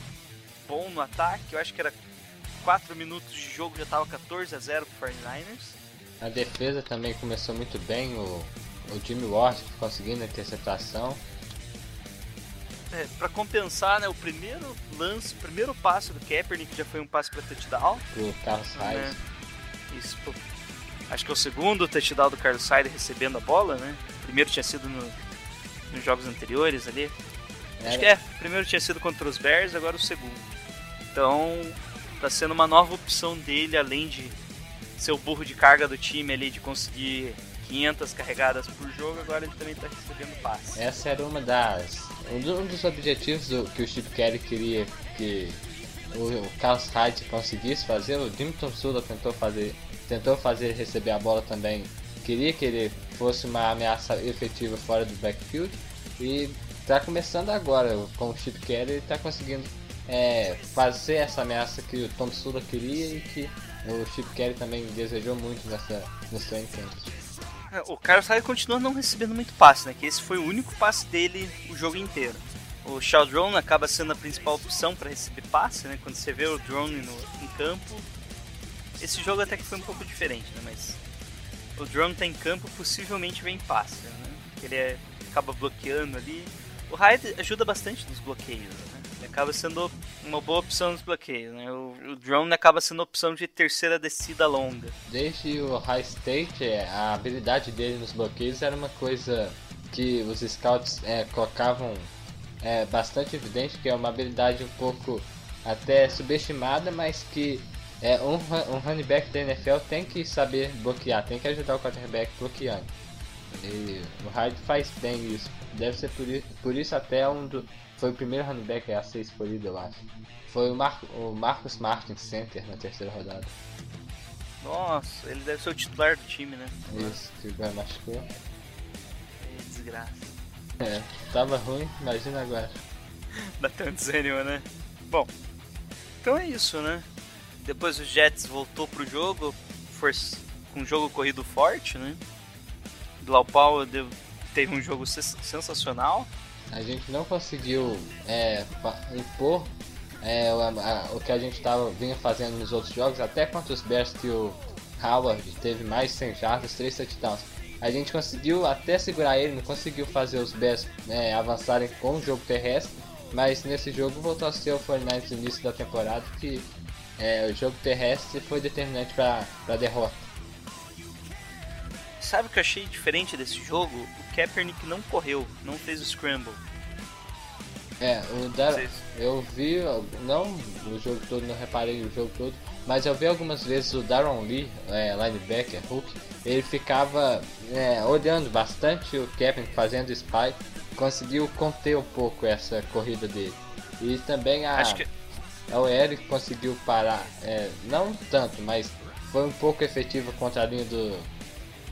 bom no ataque. Eu acho que era 4 minutos de jogo já estava 14 a 0 pro 49ers. A defesa também começou muito bem, o, o Jimmy Ward conseguindo a interceptação. É, para compensar, né, o primeiro lance, o primeiro passo do Kaepernick já foi um passe para touchdown. O Carlos Sainz. Né? Isso, acho que é o segundo touchdown do Carlos Sainz recebendo a bola, né? O primeiro tinha sido no, nos jogos anteriores ali. Acho que é, o primeiro tinha sido contra os Bears, agora o segundo. Então, tá sendo uma nova opção dele, além de ser o burro de carga do time ali, de conseguir 500 carregadas por jogo, agora ele também tá recebendo passe. Essa era uma das... Um dos objetivos que o Chip Kelly queria que o Carlos Hyde conseguisse fazer, o Dimton Sula tentou fazer, tentou fazer receber a bola também, queria que ele fosse uma ameaça efetiva fora do backfield e está começando agora com o Chip Kelly, está conseguindo é, fazer essa ameaça que o Tom Sula queria e que o Chip Kelly também desejou muito nessa, nesse camp. É, O Carlos Hyde continua não recebendo muito passe, né? Que esse foi o único passe dele o jogo inteiro. O Shaw Drone acaba sendo a principal opção para receber passe, né? Quando você vê o drone no, em campo. Esse jogo até que foi um pouco diferente, né? Mas o drone tá em campo, possivelmente vem passe, né? Ele é- acaba bloqueando ali. O Hyde ajuda bastante nos bloqueios, né? Ele acaba sendo uma boa opção nos bloqueios, né? O, o drone acaba sendo opção de terceira descida longa. Desde o High State, é, a habilidade dele nos bloqueios era uma coisa que os scouts é, colocavam é, bastante evidente, que é uma habilidade um pouco até subestimada, mas que é, um, um running back da NFL tem que saber bloquear, tem que ajudar o quarterback bloqueando. E o Hyde faz bem isso. Deve ser por, por isso até um do. Foi o primeiro running back a ser escolhido, eu acho. Foi o, Mar, o Marcus Martin Center na terceira rodada. Nossa, ele deve ser o titular do time, né? Isso, que agora machucou. É desgraça. É, tava ruim, imagina agora. Bateu um desânimo, né? Bom, então é isso, né? Depois os Jets voltou pro jogo, for- com um jogo corrido forte, né? Deu- teve um jogo sens- sensacional. A gente não conseguiu é, impor é, o, a- o que a gente tava, vinha fazendo nos outros jogos, até contra os Bears que o Howard teve mais 100 jardas, 3 touchdowns. A gente conseguiu até segurar ele, não conseguiu fazer os Bears é, avançarem com o jogo terrestre, mas nesse jogo voltou a ser o 49ers no início da temporada que é, o jogo terrestre foi determinante para a derrota. Sabe o que eu achei diferente desse jogo? O Kaepernick não correu, não fez o scramble. É, o Dar eu vi, não o jogo todo, não reparei o jogo todo, mas eu vi algumas vezes o Daron Lee, é, linebacker, Hulk, ele ficava é, olhando bastante o Kaepernick fazendo spy, conseguiu conter um pouco essa corrida dele. E também a, Acho que a OL conseguiu parar, é, não tanto, mas foi um pouco efetiva contra a linha do,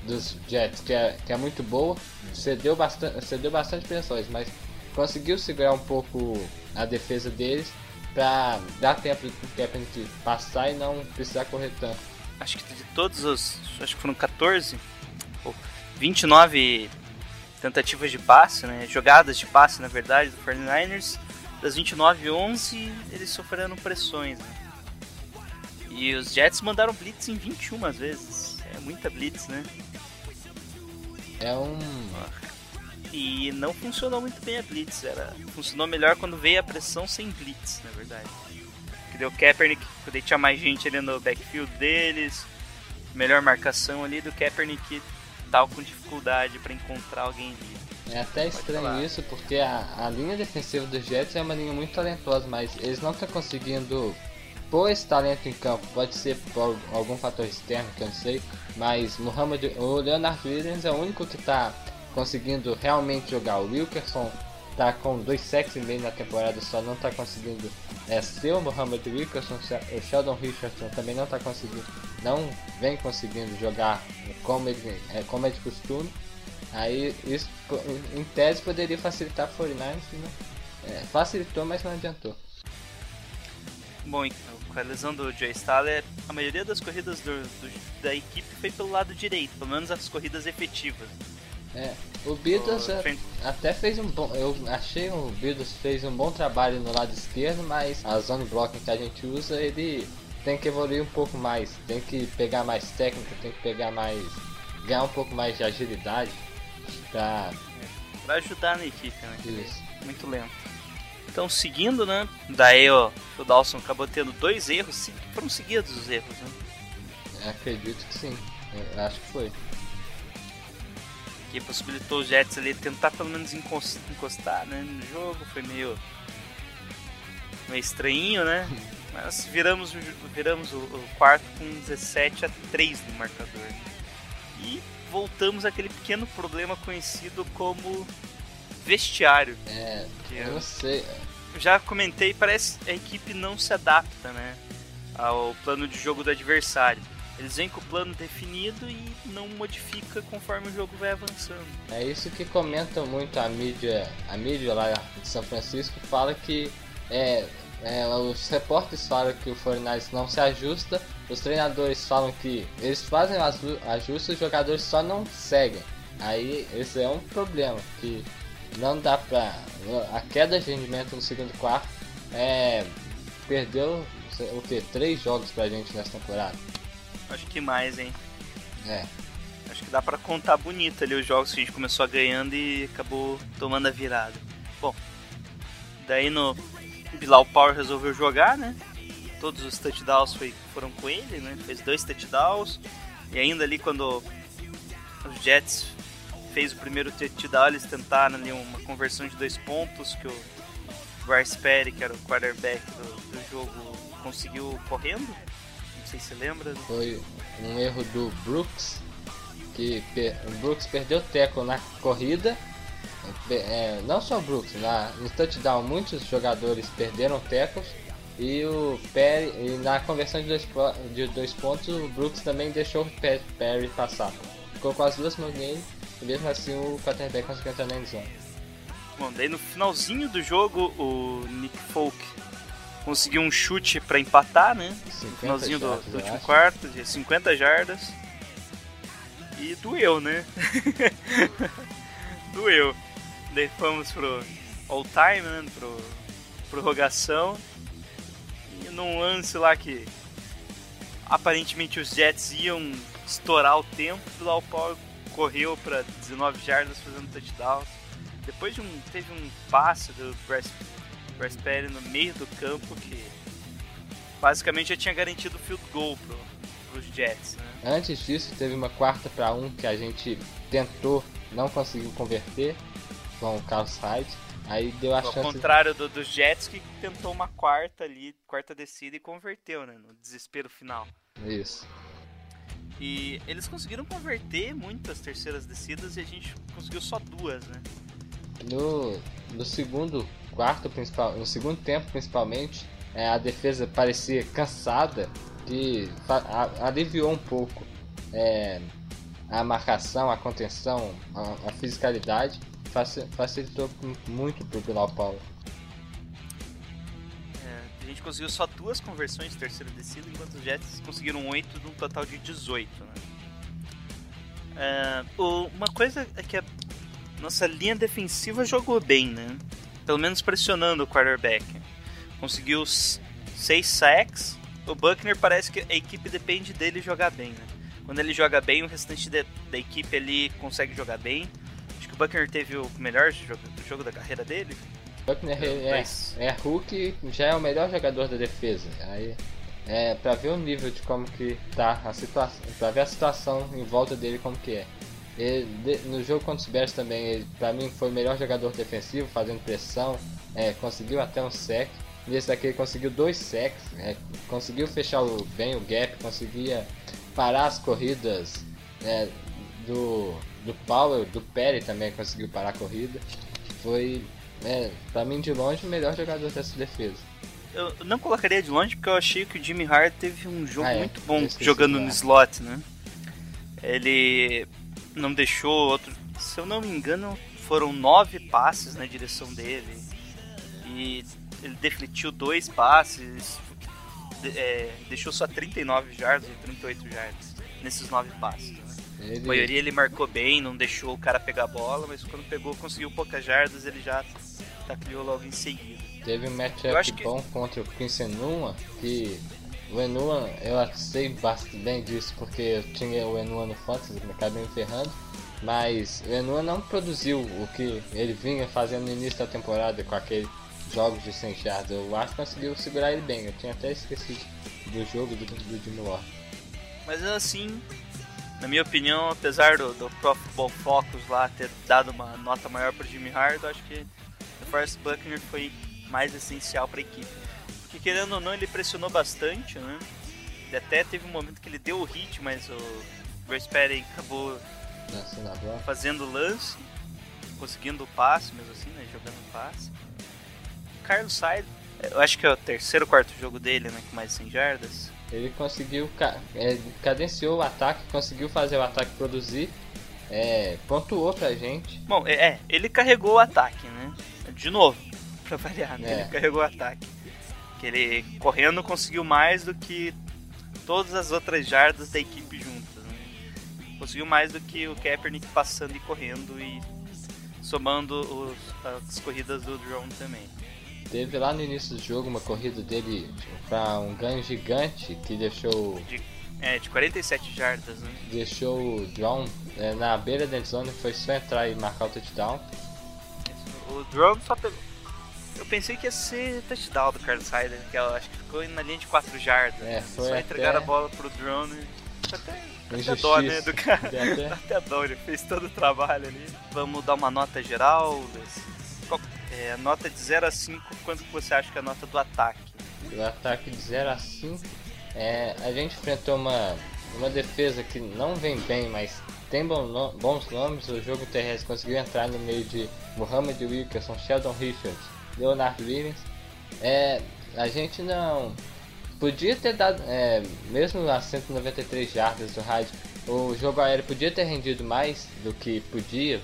dos Jets, que é, que é muito boa, cedeu bastante, cedeu bastante pressões, mas conseguiu segurar um pouco a defesa deles para dar tempo do Kaepernick passar e não precisar correr tanto. acho que de todos os. Acho que foram 14 ou 29 tentativas de passe, né? Jogadas de passe, na verdade, do 49ers. Das 29, 11 eles sofreram pressões, né? E os Jets mandaram blitz em 21 às vezes. É muita blitz, né? É um. E não funcionou muito bem a blitz. Era, funcionou melhor quando veio a pressão sem blitz, na verdade. Que deu o Kaepernick, quando tinha mais gente ali no backfield deles. Melhor marcação ali do Kaepernick tal com dificuldade para encontrar alguém ali. É até estranho falar. isso, porque a, a linha defensiva dos Jets é uma linha muito talentosa, mas eles não estão conseguindo pôr esse talento em campo. Pode ser por algum fator externo que eu não sei, mas Muhammad, o Leonard Williams é o único que está conseguindo realmente jogar. O Wilkerson tá com dois sacks e meio na temporada, só não está conseguindo é, ser o Muhammad Wilkerson. O Sheldon Richardson também não está conseguindo, não vem conseguindo jogar como ele, é, como é de costume. Aí isso em- tese poderia facilitar o 49ers, né? É, facilitou, mas não adiantou. Bom, então, com a lesão do Joe Staller, a maioria das corridas do- do- da equipe foi pelo lado direito, pelo menos as corridas efetivas. É, o Beatles O é- até fez um bom. Eu achei o Beatles fez um bom trabalho no lado esquerdo, mas a zone blocking que a gente usa, ele tem que evoluir um pouco mais, tem que pegar mais técnica, tem que pegar mais. ganhar um pouco mais de agilidade pra Pra ajudar na equipe, né? isso. muito lento. Então, seguindo, né? Daí, ó, o Dawson acabou tendo dois erros, foram seguidos os erros, né? Eu acredito que sim. Eu acho que foi. Que possibilitou os Jets ali tentar pelo menos encos- encostar né, no jogo. Foi meio. meio estranhinho, né? Mas viramos, viramos o, o quarto com 17 a 3 no marcador. E voltamos àquele pequeno problema conhecido como vestiário. É, eu eu- sei. já comentei, parece que a equipe não se adapta, né? Ao plano de jogo do adversário. Eles vêm com o plano definido e não modifica conforme o jogo vai avançando. É isso que comentam muito a mídia, a mídia lá de São Francisco fala que é, é, os repórteres falam que o 49ers não se ajusta os treinadores falam que eles fazem ajustes, os jogadores só não seguem. Aí esse é um problema, que não dá pra. A queda de rendimento no segundo quarto é. Perdeu o que? Três jogos pra gente nessa temporada. Acho que mais, hein? É. Acho que dá pra contar bonito ali os jogos que a gente começou ganhando e acabou tomando a virada. Bom, daí no Bilal Power resolveu jogar, né? Todos os touchdowns foi, foram com ele, né? Fez dois touchdowns. E ainda ali quando os Jets fez o primeiro touchdown, eles tentaram ali uma conversão de dois pontos que o Bryce Perry, que era o quarterback do, do jogo, conseguiu correndo. Sei se. Foi um erro do Brooks, que o Brooks perdeu o teco na corrida. É, não só o Brooks, na, no touchdown muitos jogadores perderam tecos e o Perry, e na conversão de dois, de dois pontos o Brooks também deixou o Pe- Perry passar. Ficou com as duas mãos nele e mesmo assim o quarterback conseguiu entrar na endzone. Bom, daí no finalzinho do jogo, o Nick Folk conseguiu um chute pra empatar, né? No 50 finalzinho do, jardas, do último acho. quarto, de 50 jardas. E doeu, né? doeu. Daí fomos pro all time, né? Pro prorrogação. E num lance lá que aparentemente os Jets iam estourar o tempo, o Lau Paul correu pra 19 jardas fazendo touchdown. Depois de um. teve um passe do Bryce, Perry no meio do campo que basicamente já tinha garantido o field goal pro, pros Jets, né? Antes disso, teve uma quarta para um que a gente tentou, não conseguiu converter com o Carlos Hyde. Aí deu a Ao chance. contrário do, dos Jets que tentou uma quarta ali, quarta descida e converteu, né? No desespero final. Isso. E eles conseguiram converter muitas terceiras descidas e a gente conseguiu só duas, né? No, no segundo quarto principal, no segundo tempo principalmente, é, a defesa parecia cansada a- aliviou um pouco é, a marcação, a contenção, a, a fisicalidade, faci- facilitou muito pro Bilal Paulo. É, a gente conseguiu só duas conversões de terceira descida, enquanto os Jets conseguiram oito num total de 18. Né? É, o- uma coisa é que a nossa linha defensiva jogou bem, né? Pelo menos pressionando o quarterback. Conseguiu seis sacks. O Buckner parece que a equipe depende dele jogar bem, né? Quando ele joga bem, o restante de- da equipe ali consegue jogar bem. Acho que o Buckner teve o melhor jogo, jogo da carreira dele. Buckner é, Mas- é Hulk e já é o melhor jogador da defesa. Aí é para ver o nível de como que tá a situação, para ver a situação em volta dele como que é. Ele, de- no jogo contra os Bears também, ele para mim foi o melhor jogador defensivo, fazendo pressão, é, conseguiu até um sec. Nesse daqui ele conseguiu dois sacks, é, conseguiu fechar o, bem o gap, conseguia parar as corridas é, do, do Power, do Perry também conseguiu parar a corrida. Foi, é, pra mim de longe, o melhor jogador dessa defesa. Eu não colocaria de longe porque eu achei que o Jimmy Hart teve um jogo Ah, é. muito bom jogando no slot, né? Ele não deixou outro. Se eu não me engano, foram nove passes na direção dele. E ele defletiu dois passes. é, deixou só 39 jardas ou 38 jardas nesses nove passes. né? A Ele, maioria ele marcou bem, não deixou o cara pegar a bola, mas quando pegou, conseguiu poucas jardas, ele já tacleou logo em seguida. teve um matchup acho que- bom contra o Quincy Enuma, que o Enuma, eu sei bastante bem disso porque eu tinha o Enuma no Fantasy, me acabei me ferrando. Mas o Enuma não produziu o que ele vinha fazendo no início da temporada com aqueles jogos de 100 jardas. Eu acho que conseguiu segurar ele bem. Eu tinha até esquecido do jogo do, do Jimmy Ward. Mas assim, na minha opinião, apesar do, do Pro Football Focus lá ter dado uma nota maior para Jimmy Hart, eu acho que o Forrest Buckner foi mais essencial para a equipe. Porque querendo ou não, ele pressionou bastante, né? Ele até teve um momento que ele deu o hit, mas o Perry acabou fazendo o lance, conseguindo o passe, mesmo assim, né? Jogando o passe. Carlos Hyde, eu acho que é o terceiro ou quarto jogo dele, né? Com mais de 100 jardas. Ele conseguiu, é, cadenciou o ataque, conseguiu fazer o ataque produzir, é, pontuou pra gente. Bom, é, é, ele carregou o ataque, né? De novo, pra variar, né? É. Ele carregou o ataque. Que ele correndo conseguiu mais do que todas as outras jardas da equipe juntas. Né? Conseguiu mais do que o Kaepernick passando e correndo e somando os, as corridas do drone também. Teve lá no início do jogo uma corrida dele para um ganho gigante que deixou De, é, de 47 jardas, né? deixou o John é, na beira da endzone foi só entrar e marcar o touchdown. O drone só pegou. Eu pensei que ia ser touchdown do Carlos Hyder, que eu acho que ficou na linha de 4 jardas. É, foi só até- entregaram a bola pro drone. Até, até dó, né, do cara. Até- Até dó, ele fez todo o trabalho ali. Vamos dar uma nota geral? Qual- é, nota de 0 a 5, quanto que você acha que é a nota do ataque? O ataque de 0 a 5. É, a gente enfrentou uma, uma defesa que não vem bem, mas tem bons nomes. O jogo terrestre conseguiu entrar no meio de Muhammad Wilkerson, Sheldon Richards, Leonard Williams. É, a gente não podia ter dado, é, mesmo as 193 jardas do rádio, o jogo aéreo podia ter rendido mais do que podia.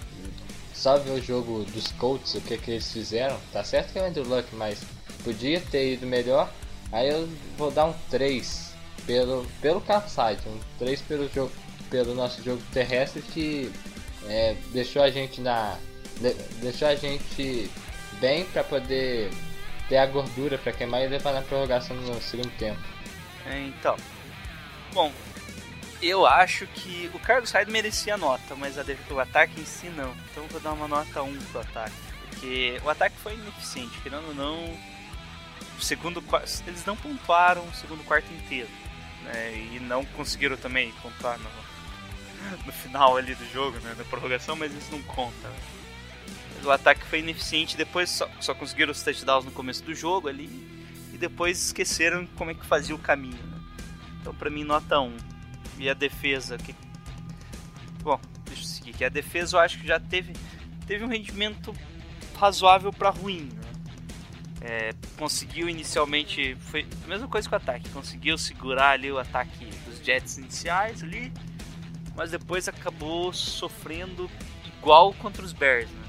Só ver o jogo dos Colts, o que, que eles fizeram. Tá certo que é o Andrew Luck, mas podia ter ido melhor. Aí eu vou dar um 3 pelo, pelo Capside, um 3 pelo, jogo, pelo nosso jogo terrestre que é, deixou a gente na. de- deixou a gente bem para poder ter a gordura para queimar e levar na prorrogação no segundo tempo. É, Então, bom, eu acho que o Carlos Hyde merecia nota, mas a o ataque em si não. Então vou dar uma nota 1 pro ataque. Porque o ataque foi ineficiente, querendo ou não. Segundo eles não pontuaram o segundo quarto inteiro. Né, e não conseguiram também pontuar no, no final ali do jogo, né, na prorrogação, mas isso não conta. né. O ataque foi ineficiente, depois só, só conseguiram os touchdowns no começo do jogo ali e depois esqueceram como é que fazia o caminho. Né? Então, pra mim, nota 1. E a defesa, que. Bom, deixa eu seguir. Que a defesa eu acho que já teve, teve um rendimento razoável pra ruim. Né? É, conseguiu inicialmente. Foi a mesma coisa que o ataque. Conseguiu segurar ali o ataque dos Jets iniciais ali. Mas depois acabou sofrendo igual contra os Bears. Né?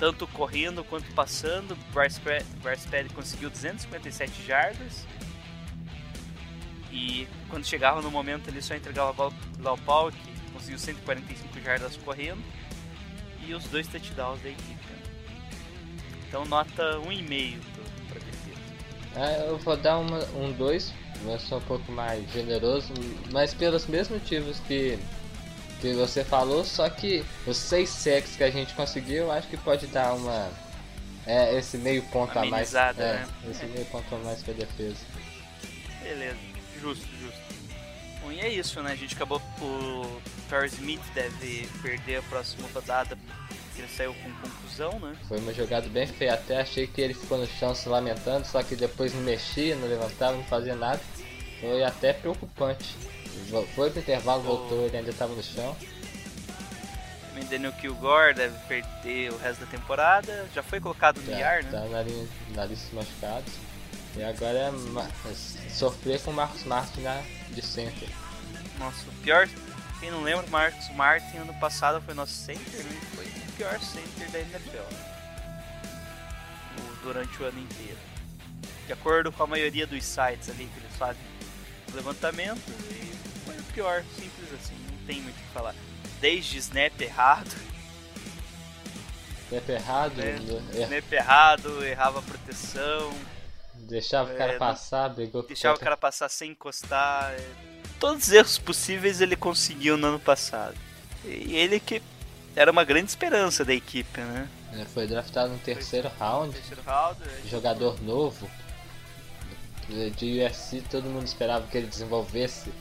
Tanto correndo quanto passando. Bryce Bryce Petty conseguiu 257 jardas. E quando chegava no momento ele só entregava a bola Lau Paul, que conseguiu 145 jardas correndo. E os dois touchdowns da equipe. né? Então nota 1,5 para defesa. Ah, eu vou dar uma, um 2, eu sou um pouco mais generoso, mas pelos mesmos motivos que, que você falou, só que os 6 sacks que a gente conseguiu, acho que pode dar uma. É, esse meio ponto a mais. É, né? Esse meio ponto a mais pra defesa. Beleza, justo, justo. Bom, e é isso, né? A gente acabou. O Torres Smith deve perder a próxima rodada porque ele saiu com conclusão, né? Foi uma jogada bem feia, até achei que ele ficou no chão se lamentando, só que depois não mexia, não levantava, não fazia nada. Foi até preocupante. Foi pro intervalo, voltou, ele ainda estava no chão. Também Daniel Kilgore deve perder o resto da temporada. Já foi colocado no Tá, IAR, né? tá na, linha, na lista machucados. E agora é ma- sofrer com o Marcos Martin na, de center. Nossa, o pior. Quem não lembra, Marcos Martin ano passado foi nosso center, né? Foi o pior center da NFL. o- Durante o ano inteiro. De acordo com a maioria dos sites ali que eles fazem o levantamento, e o pior, simples assim, não tem muito o que falar. Desde snap errado, Tempo errado, É, snap errado, errava a proteção, deixava o cara é, passar, brigou deixava o cara passar sem encostar. é. Todos os erros possíveis ele conseguiu no ano passado. E ele que era uma grande esperança da equipe, né? É, Foi draftado no terceiro round, Terceiro round, é. jogador novo. De UFC, todo mundo esperava que ele desenvolvesse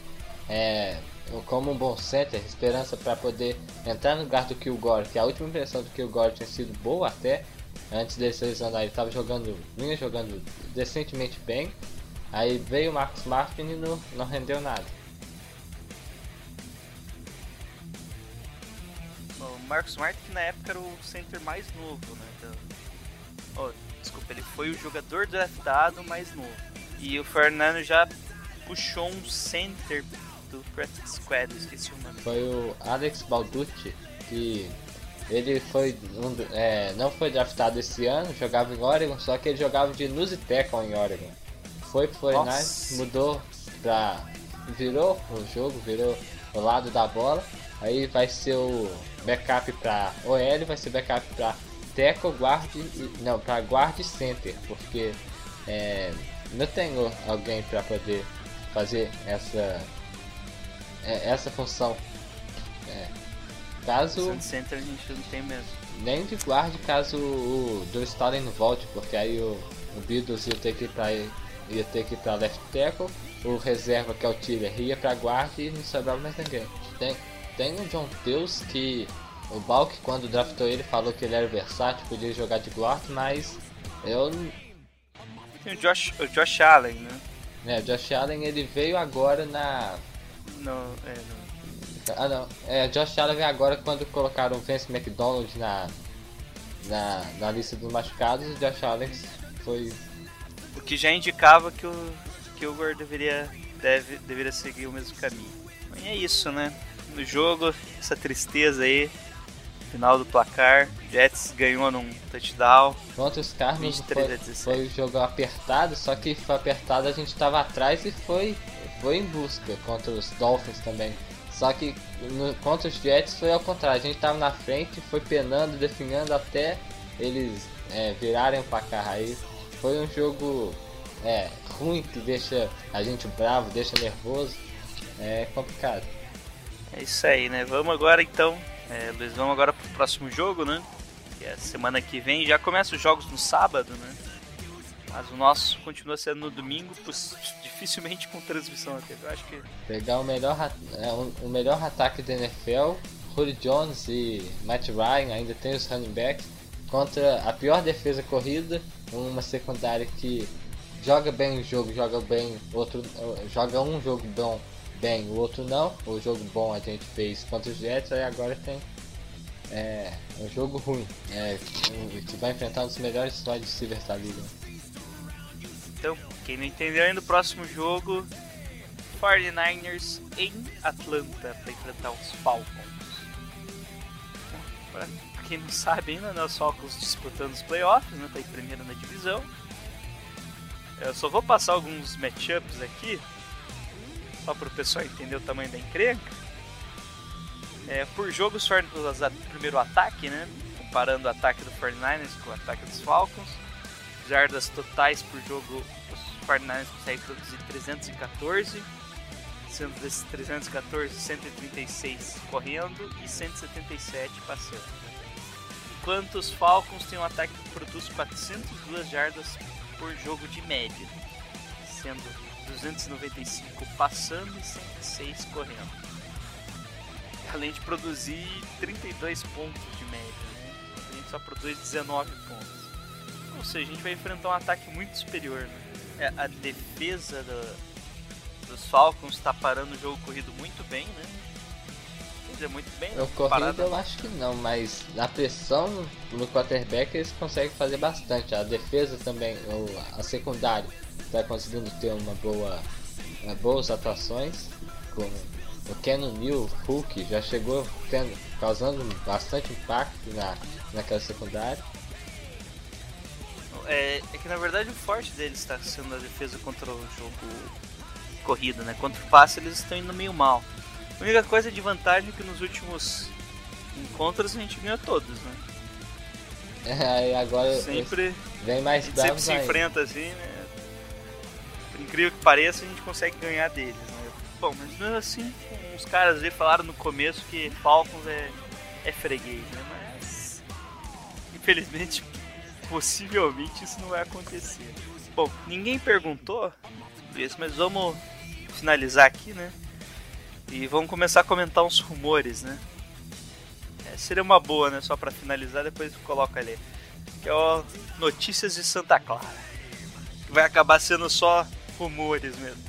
é, como um bom center, esperança para poder entrar no lugar do Kilgore, que a última impressão do Kilgore tinha sido boa até, antes dele se lesionar, ele estava jogando, vinha jogando decentemente bem, aí veio o Marcos Martin e não, não rendeu nada. O Marcos Smart, que na época era o center mais novo, né? da- Oh, desculpa, ele foi o jogador draftado mais novo. E o Fernando já puxou um center do Practice Squad, esqueci o nome. Foi o Alex Balducci, que ele foi um é, não foi draftado esse ano, jogava em Oregon, só que ele jogava de nose tackle em Oregon. Foi pro 49 Nossa. mudou pra virou o jogo, virou o lado da bola. Aí vai ser o backup pra OL, vai ser backup pra tackle, guard e, não, pra guard center, porque é, não tenho alguém para poder fazer essa é, essa função. É, caso Center a gente não tem mesmo. nem de guard caso o Joe Stalin não volte, porque aí o, o Beatles ia ter que ir pra, ia ter que ir pra left tackle, o reserva que é o Tiller ia pra guard e não sobrava mais ninguém. Tem, tem o John Teus que o Balk quando draftou ele falou que ele era versátil, podia jogar de guard, mas eu Tem o Josh, o Josh Allen, né? né, Josh Allen ele veio agora na No, é, no, Ah não, é, Josh Allen agora quando colocaram o Vince McDonald na, na, na lista dos machucados, o Josh Allen foi. o que já indicava que o Kilgore deveria, deve, deveria seguir o mesmo caminho. E é isso, né? No jogo, essa tristeza aí. Final do placar, Jets ganhou num touchdown. Contra os 23 foi, a 17. foi um jogo apertado, só que foi apertado, a gente tava atrás e foi, foi em busca contra os Dolphins também. Só que no- contra os Jets foi ao contrário, a gente tava na frente, foi penando, definhando até eles é, virarem o placar. Aí foi um jogo é, ruim que deixa a gente bravo, deixa nervoso. É complicado. É isso aí, né? Vamos agora então, é, Luiz, vamos agora pro próximo jogo, né? Que é semana que vem. Já começa os jogos no sábado, né? Mas o nosso continua sendo no domingo, dificilmente com transmissão na TV. Eu acho que Pegar o melhor, é, o, melhor ataque da NFL, Julio Jones e Matt Ryan, ainda tem os running backs, contra a pior defesa corrida, uma secundária que joga bem o jogo, joga bem outro, joga um jogo bom bem, o outro não. O jogo bom a gente fez contra os Jets, aí agora tem é, um jogo ruim. É, que vai enfrentar um dos melhores wide receivers da liga. Então, quem não entendeu ainda, o próximo jogo 49ers em Atlanta para enfrentar os Falcons. Pra quem não sabe ainda, né, os Falcons disputando os playoffs, né, tá em primeiro na divisão. Eu só vou passar alguns matchups aqui, só para o pessoal entender o tamanho da encrenca. É, por jogo, os 49ers, o primeiro ataque, né, comparando o ataque do 49ers com o ataque dos Falcons jardas totais por jogo, os 49ers conseguem produzir 314, sendo desses 314, 136 correndo e 177 passando. Enquanto os Falcons têm um ataque que produz 402 jardas por jogo de média, sendo 295 passando e 106 correndo. Além de produzir 32 pontos de média, né? a gente só produz 19 pontos. Ou seja, a gente vai enfrentar um ataque muito superior. Né? É, a defesa do- dos Falcons está parando o jogo corrido muito bem, né? Quer dizer, muito bem. O não, corrida parada- eu acho que não, mas na pressão no, quarterback eles conseguem fazer bastante. A defesa também, ou a secundária, está conseguindo ter uma boa, uma boas atuações. Com o Keanu Neal, Hulk, já chegou tendo, causando bastante impacto na, naquela secundária. É, é que na verdade o forte deles está sendo a defesa contra o jogo corrida, né? Contra o passe eles estão indo meio mal. A única coisa de vantagem é que nos últimos encontros a gente ganhou todos, né? Aí agora Sempre vem a mais gente sempre se ainda. enfrenta assim, né? Por incrível que pareça, a gente consegue ganhar deles, né? Bom, mas mesmo assim, os caras ali falaram no começo que Falcons é, é freguês, né? Mas infelizmente, possivelmente isso não vai acontecer. Bom, ninguém perguntou isso, mas vamos finalizar aqui, né? E vamos começar a comentar uns rumores, né? É, seria uma boa, né? Só pra finalizar, depois coloca ali que é o Notícias de Santa Clara. Vai acabar sendo só rumores mesmo.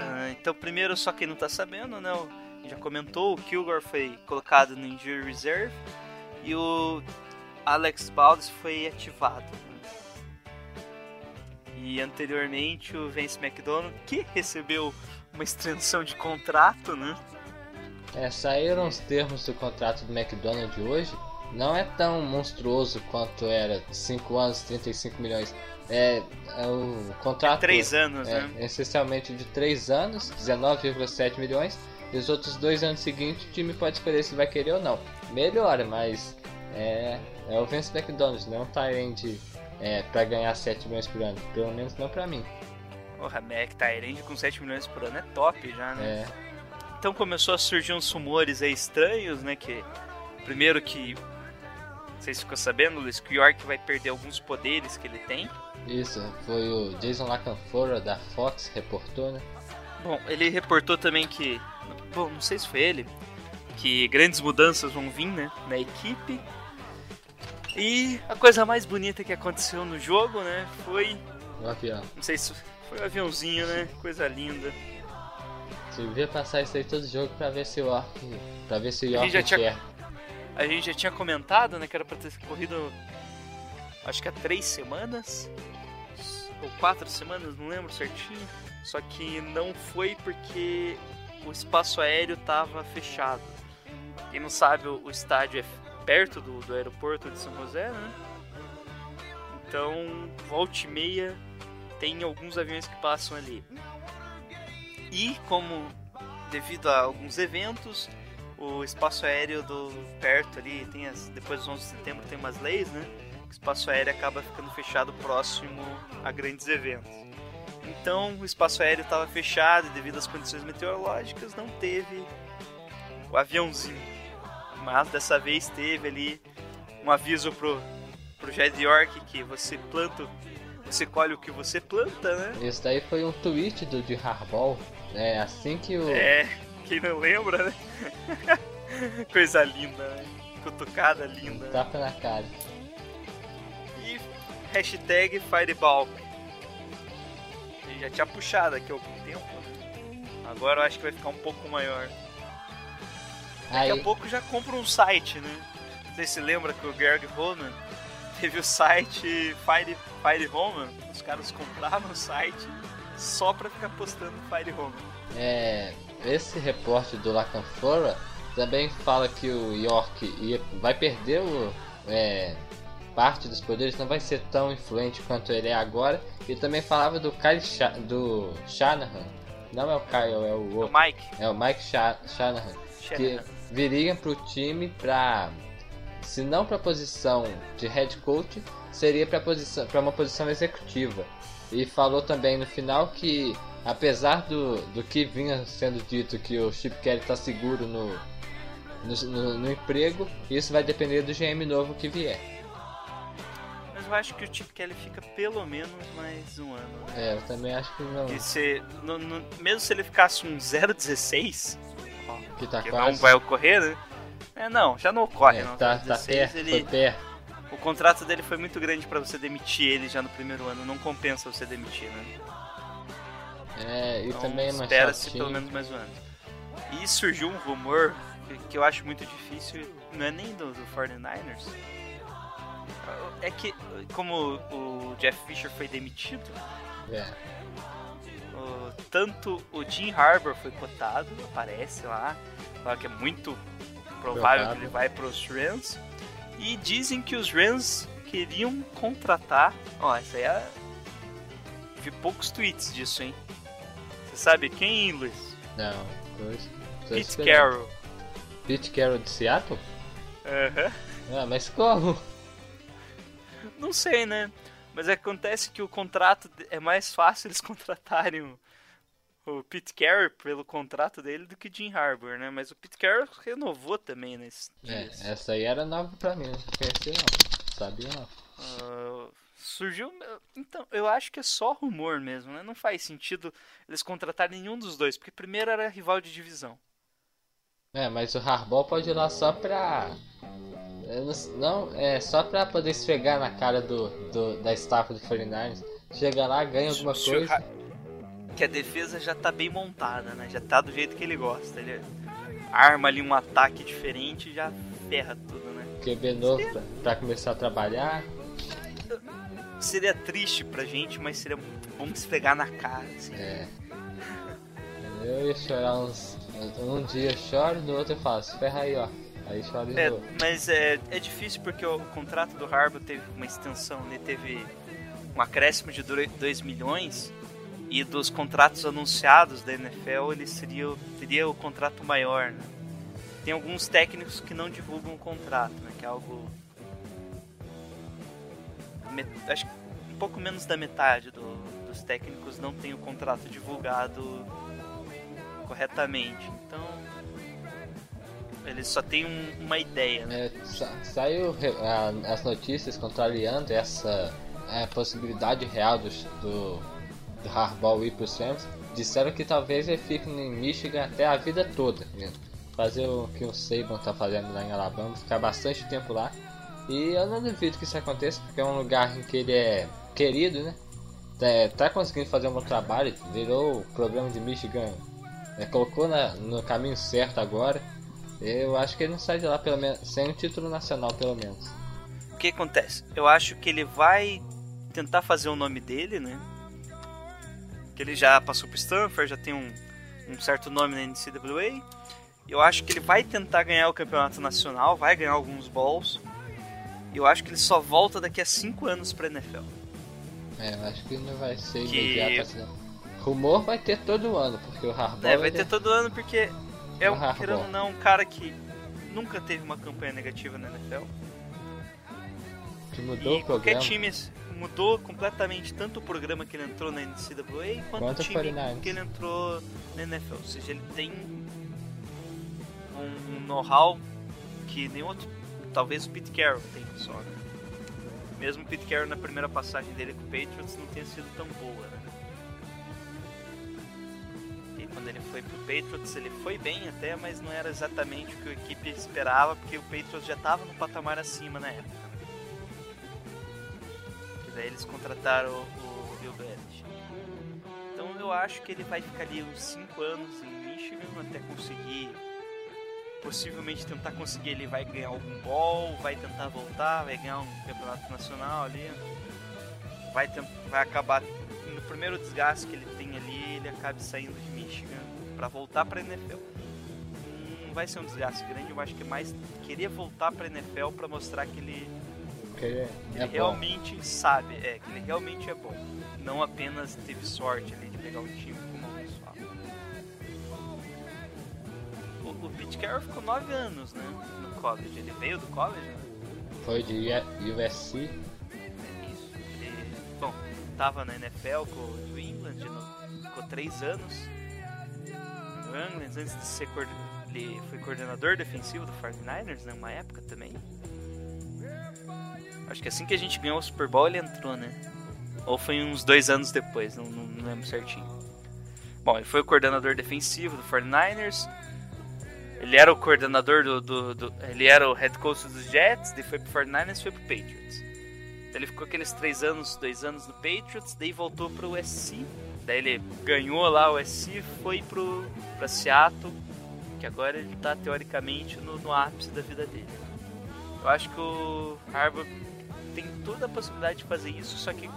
Ah, então, primeiro, só quem não tá sabendo, né? já comentou, o Kilgore foi colocado no Injury Reserve e o Alex Baldes foi ativado. E anteriormente o Vince McDonald, que recebeu uma extensão de contrato, né? É, saíram os termos do contrato do McDonald's hoje. Não é tão monstruoso quanto era 5 anos, 35 milhões. É, é o contrato. Três anos, é, né? Essencialmente de 3 anos, 19,7 milhões. E os outros dois anos seguintes o time pode escolher se vai querer ou não. Melhora, mas é, é o Vince McDonald's, não tá Tyrande é, pra ganhar 7 milhões por ano. Pelo menos não pra mim. Porra, Mac Tyrande com 7 milhões por ano é top já, né? É, Então começou a surgir uns rumores aí estranhos, né? Que primeiro que vocês ficou sabendo, Luiz, que o York vai perder alguns poderes que ele tem. isso, foi o Jason Lacanfora da Fox reportou, né? Bom, ele reportou também que, bom, não sei se foi ele, que grandes mudanças vão vir, né, na equipe. E a coisa mais bonita que aconteceu no jogo, né, foi, O avião. não sei se foi o aviãozinho, né, coisa linda. Você devia passar isso aí todo jogo pra ver se o York. Pra ver se o York já tinha- quer. A gente já tinha comentado, né, que era pra ter corrido, acho que há três semanas, ou quatro semanas, não lembro certinho. Só que não foi porque o espaço aéreo tava fechado. Quem não sabe, o o estádio é perto do, do aeroporto de São José, né? Então, volta e meia, tem alguns aviões que passam ali. E como devido a alguns eventos, o espaço aéreo do perto ali, tem as, depois dos 11 de setembro tem umas leis, né? O espaço aéreo acaba ficando fechado próximo a grandes eventos. Então o espaço aéreo estava fechado e devido às condições meteorológicas não teve o aviãozinho. Mas dessa vez teve ali um aviso pro, pro Jed York que você planta, você colhe o que você planta, né? Isso daí foi um tweet do de Harbol. É assim que o. É, quem não lembra, né? Coisa linda, né? Cutucada linda. Tapa na cara. E hashtag Fireball. Ele já tinha puxado aqui há algum tempo, né? Agora eu acho que vai ficar um pouco maior. Daqui Aí, a pouco já compra um site, né? Não sei se lembra que o Greg Roman teve o site Fire, Fire Roman. Os caras compraram o site só pra ficar postando Fire Roman. É, esse repórter do Lacanfora também fala que o York vai perder o, é, parte dos poderes, não vai ser tão influente quanto ele é agora. E também falava do Kyle Sha do Shanahan. Não é o Kyle, é o O outro. Mike É o Mike Sha Shanahan. que Shanahan. viria pro time pra se não pra posição de head coach, seria pra posição para uma posição executiva. E falou também no final que apesar do, do que vinha sendo dito que o Chip Kelly tá seguro no no, no- no emprego, isso vai depender do GM novo que vier. Mas eu acho que o Chip Kelly fica pelo menos mais um ano. né? É, eu também acho que não. Se, no- mesmo se ele ficasse um 0,16, ó, Que tá que quase. não vai ocorrer, né? É, não, já não ocorre, É, não. tá, tá 0,16, perto, ele, foi perto. o contrato dele foi muito grande pra você demitir ele já no primeiro ano, não compensa você demitir, né? É, e Então, também espera-se Machado pelo menos mais um ano. E surgiu um rumor que, que eu acho muito difícil, não é nem do, do 49ers. É que, como o Jeff Fisher foi demitido, É, o- tanto o Jim Harbour foi cotado, aparece lá, que é muito provável que ele vai para os Rams. E dizem que os Rams queriam contratar. Ó, essa aí é. Vi poucos tweets disso, hein? Sabe quem, Luiz? não, tô Pete. Carroll. Pete Carroll de Seattle? Aham. Ah, mas como? Não sei, né? Mas acontece que o contrato é mais fácil eles contratarem o, Pete Carroll pelo contrato dele do que o Jim Harbour, né? Mas o Pete Carroll renovou também nesses dias. É, essa aí era nova pra mim, não conhecia não. Sabia não. Ah, surgiu. Então, eu acho que é só rumor mesmo, né? Não faz sentido eles contratarem nenhum dos dois, porque primeiro era rival de divisão. É, mas o Harbaugh pode ir lá só pra. não, é só pra poder esfregar na cara do, do da staff do 49ers. Chega lá, ganha alguma Se coisa. Que a defesa já tá bem montada, né? Já tá do jeito que ele gosta. Ele... arma ali um ataque diferente e já ferra tudo, né? QB novo pra, pra começar a trabalhar. Seria triste pra gente, mas seria muito bom esfregar na cara, assim. É. Eu ia chorar uns. Um dia eu choro, no outro eu faço, ferra aí, ó. Aí chora de É, novo. mas é, é difícil porque o contrato do Harbaugh teve uma extensão, ele teve um acréscimo de 2 milhões e dos contratos anunciados da NFL ele seria, o- teria o contrato maior. Né? Tem alguns técnicos que não divulgam o contrato, né? que é algo. Acho que um pouco menos da metade do- dos técnicos não tem o contrato divulgado corretamente. Então. Eles só têm um- uma ideia, né? É, sa- saiu a- as notícias contrariando essa é, possibilidade real do, do, do Harbaugh ir pro Rams. Disseram que talvez ele fique em Michigan até a vida toda. né? Fazer o que o Saban tá fazendo lá em Alabama, ficar bastante tempo lá. E eu não duvido que isso aconteça, porque é um lugar em que ele é querido, né? Tá, tá conseguindo fazer um bom trabalho, virou o programa de Michigan, né? colocou na- no caminho certo agora. Eu acho que ele não sai de lá pelo menos sem um título nacional, pelo menos. O que acontece? Eu acho que ele vai tentar fazer o nome dele, né? Que ele já passou por Stanford, já tem um, um certo nome na NCAA. Eu acho que ele vai tentar ganhar o campeonato nacional, vai ganhar alguns balls. Eu acho que ele só volta daqui a 5 anos pra NFL. É, eu acho que não vai ser Que- imediato assim. Rumor vai ter todo ano, porque o Harbaugh É, vai ter todo ano porque é um, O Harbaugh. querendo ou não, um cara que nunca teve uma campanha negativa na NFL. que mudou E o qualquer programa. time mudou completamente tanto o programa que ele entrou na NCAA quanto Quanto o time 49ers. que ele entrou na NFL. Ou seja, ele tem um know-how que nenhum outro, talvez o Pete Carroll tenha só. Né? Mesmo o Pete Carroll na primeira passagem dele com o Patriots não tenha sido tão boa. Né? E quando ele foi pro Patriots ele foi bem até, mas não era exatamente o que a equipe esperava, porque o Patriots já estava no patamar acima na época. Que daí eles contrataram o, o Bill Belichick. Então eu acho que ele vai ficar ali uns 5 anos em Michigan até conseguir. Possivelmente tentar conseguir, ele vai ganhar algum ball, vai tentar voltar, vai ganhar um campeonato nacional ali. Vai, vai acabar no primeiro desgaste que ele tem ali, ele acabe saindo de Michigan para voltar para NFL. Não vai ser um desgaste grande, eu acho que é mais queria voltar para NFL para mostrar que ele Porque ele ele é bom. realmente sabe, é, que ele realmente é bom. Não apenas teve sorte ali de pegar um time O, Pete Carroll ficou 9 anos, né? No college. Ele veio do college, né? Foi de USC. Isso. Ele, bom, tava na NFL com o New England, novo. ficou 3 anos. No New England, antes de ser coorden- ele foi coordenador defensivo do 49ers, né? Uma época também. Acho que assim que a gente ganhou o Super Bowl ele entrou, né? Ou foi uns dois anos depois, não, não, não lembro certinho. Bom, ele foi o coordenador defensivo do 49ers. Ele era o coordenador do, do, do- Ele era o head coach dos Jets, daí foi pro 49ers e foi pro Patriots. Daí ele ficou aqueles três anos, dois anos no Patriots, daí voltou pro USC. Daí ele ganhou lá o USC, foi pro, pra Seattle, que agora ele tá teoricamente no, no ápice da vida dele. Eu acho que o Harbaugh tem toda a possibilidade de fazer isso, só que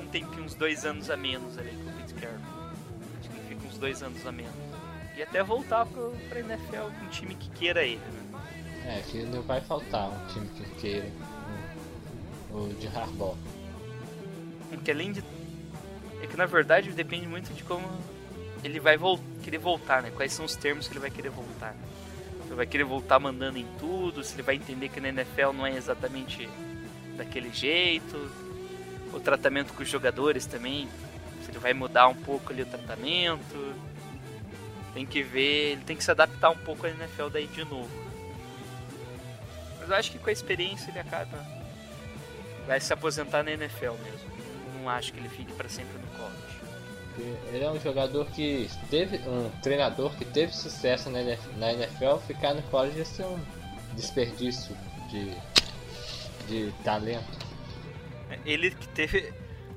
um tempinho, uns dois anos a menos ali com o Pete Carroll. Acho que ele fica uns dois anos a menos. E até voltar pro, pra NFL com um time que queira ele, né? É, que não vai faltar um time que queira o, de Harbaugh. Porque além de. É que na verdade depende muito de como ele vai vol querer voltar, né? Quais são os termos que ele vai querer voltar. Se ele vai querer voltar mandando em tudo, se ele vai entender que na NFL não é exatamente daquele jeito. O tratamento com os jogadores também. Se ele vai mudar um pouco ali o tratamento. Tem que ver, ele tem que se adaptar um pouco à NFL daí de novo. Mas eu acho que com a experiência ele acaba. Vai se aposentar na NFL mesmo. Não acho que ele fique para sempre no college. Ele é um jogador que teve. um treinador que teve sucesso na NFL, ficar no college ia ser um desperdício de, de talento. Ele que teve.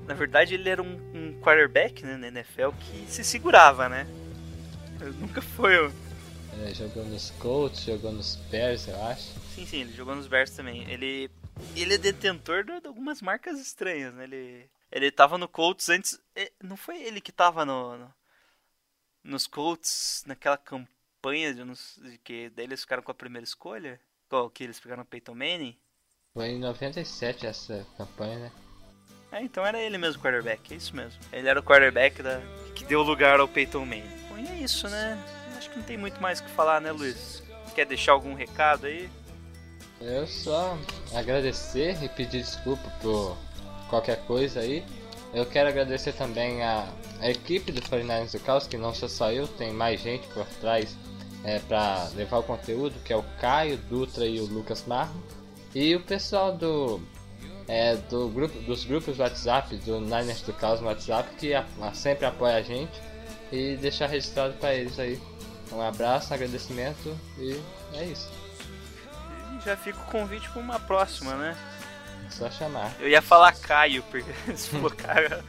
Na verdade, ele era um, um quarterback né, na NFL que se segurava, né? Ele nunca foi o, É, jogou nos Colts, jogou nos Bears, eu acho. Sim, sim, ele jogou nos Bears também. Ele, ele é detentor de, de algumas marcas estranhas, né? Ele, ele tava no Colts antes. é, Não foi ele que tava no, no- nos Colts naquela campanha de, nos- de que daí eles ficaram com a primeira escolha? Qual que eles pegaram o Peyton Manning? Foi em 97 essa campanha, né? É, então era ele mesmo o quarterback, é isso mesmo. Ele era o quarterback da, que deu lugar ao Peyton Manning. E é isso, né? Acho que não tem muito mais o que falar, né, Luiz? Quer deixar algum recado aí? Eu só agradecer e pedir desculpa por qualquer coisa aí. Eu quero agradecer também a, a equipe do 49ers do Caos, que não sou só eu, tem mais gente por trás é, para levar o conteúdo, que é o Caio, Dutra e o Lucas Marro. E o pessoal do, é, do grupo, dos grupos do WhatsApp, do Niners do Caos no WhatsApp, que a- a- sempre apoia a gente. E deixar registrado para eles aí. Um abraço, um agradecimento e é isso. E já fica o convite para uma próxima, né? É só chamar. Eu ia falar Caio, porque se for Caio.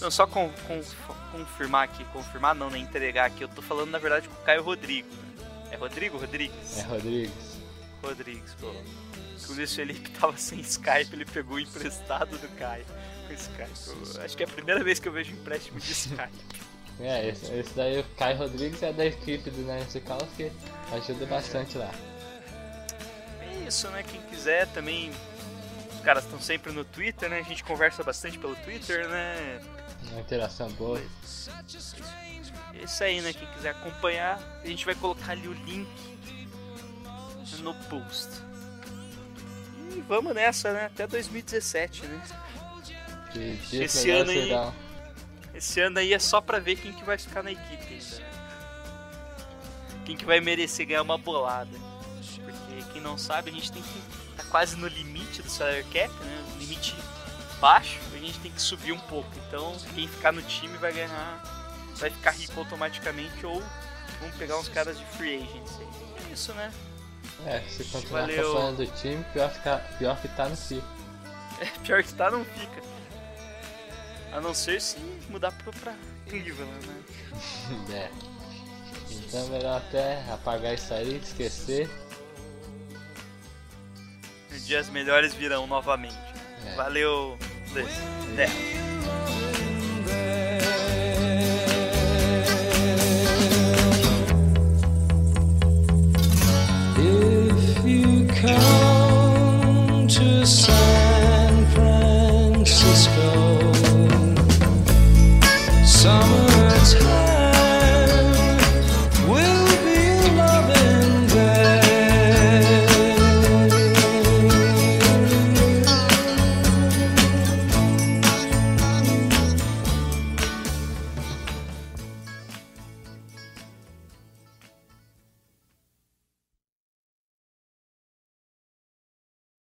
Não, só com, com- confirmar aqui, confirmar não, né? Entregar aqui. Eu tô falando na verdade com o Caio Rodrigo. né? É Rodrigo? Rodrigues? É Rodrigues. Rodrigues, pô. O Luiz Felipe tava sem Skype, ele pegou o emprestado do Caio. Com Skype. Eu acho que é a primeira vez que eu vejo empréstimo de Skype. É, esse, esse daí, o Caio Rodrigues é da equipe do Nancy Caos que ajuda bastante lá. É isso, né? Quem quiser também. Os caras estão sempre no Twitter, né? A gente conversa bastante pelo Twitter, né? Uma interação boa. É isso aí, né? Quem quiser acompanhar, a gente vai colocar ali o link no post. E vamos nessa, né? Até 2017, né? Que Esse ano aí- serão. Esse ano aí é só pra ver quem que vai ficar na equipe ainda, né? Quem que vai merecer ganhar uma bolada. Porque quem não sabe, a gente tem que tá quase no limite do salary cap, né? Limite baixo, a gente tem que subir um pouco. Então, quem ficar no time vai ganhar, vai ficar rico automaticamente ou vamos pegar uns caras de free agency. É isso, né? É, se continuar Valeu. acompanhando o time, pior, ficar, pior que tá no fio. É, pior que tá, não fica. A não ser se mudar pra, pra Cleveland, né? é. Então melhor até apagar isso aí, esquecer. Dias melhores virão novamente. É. Valeu, Luiz. Até. If you come to some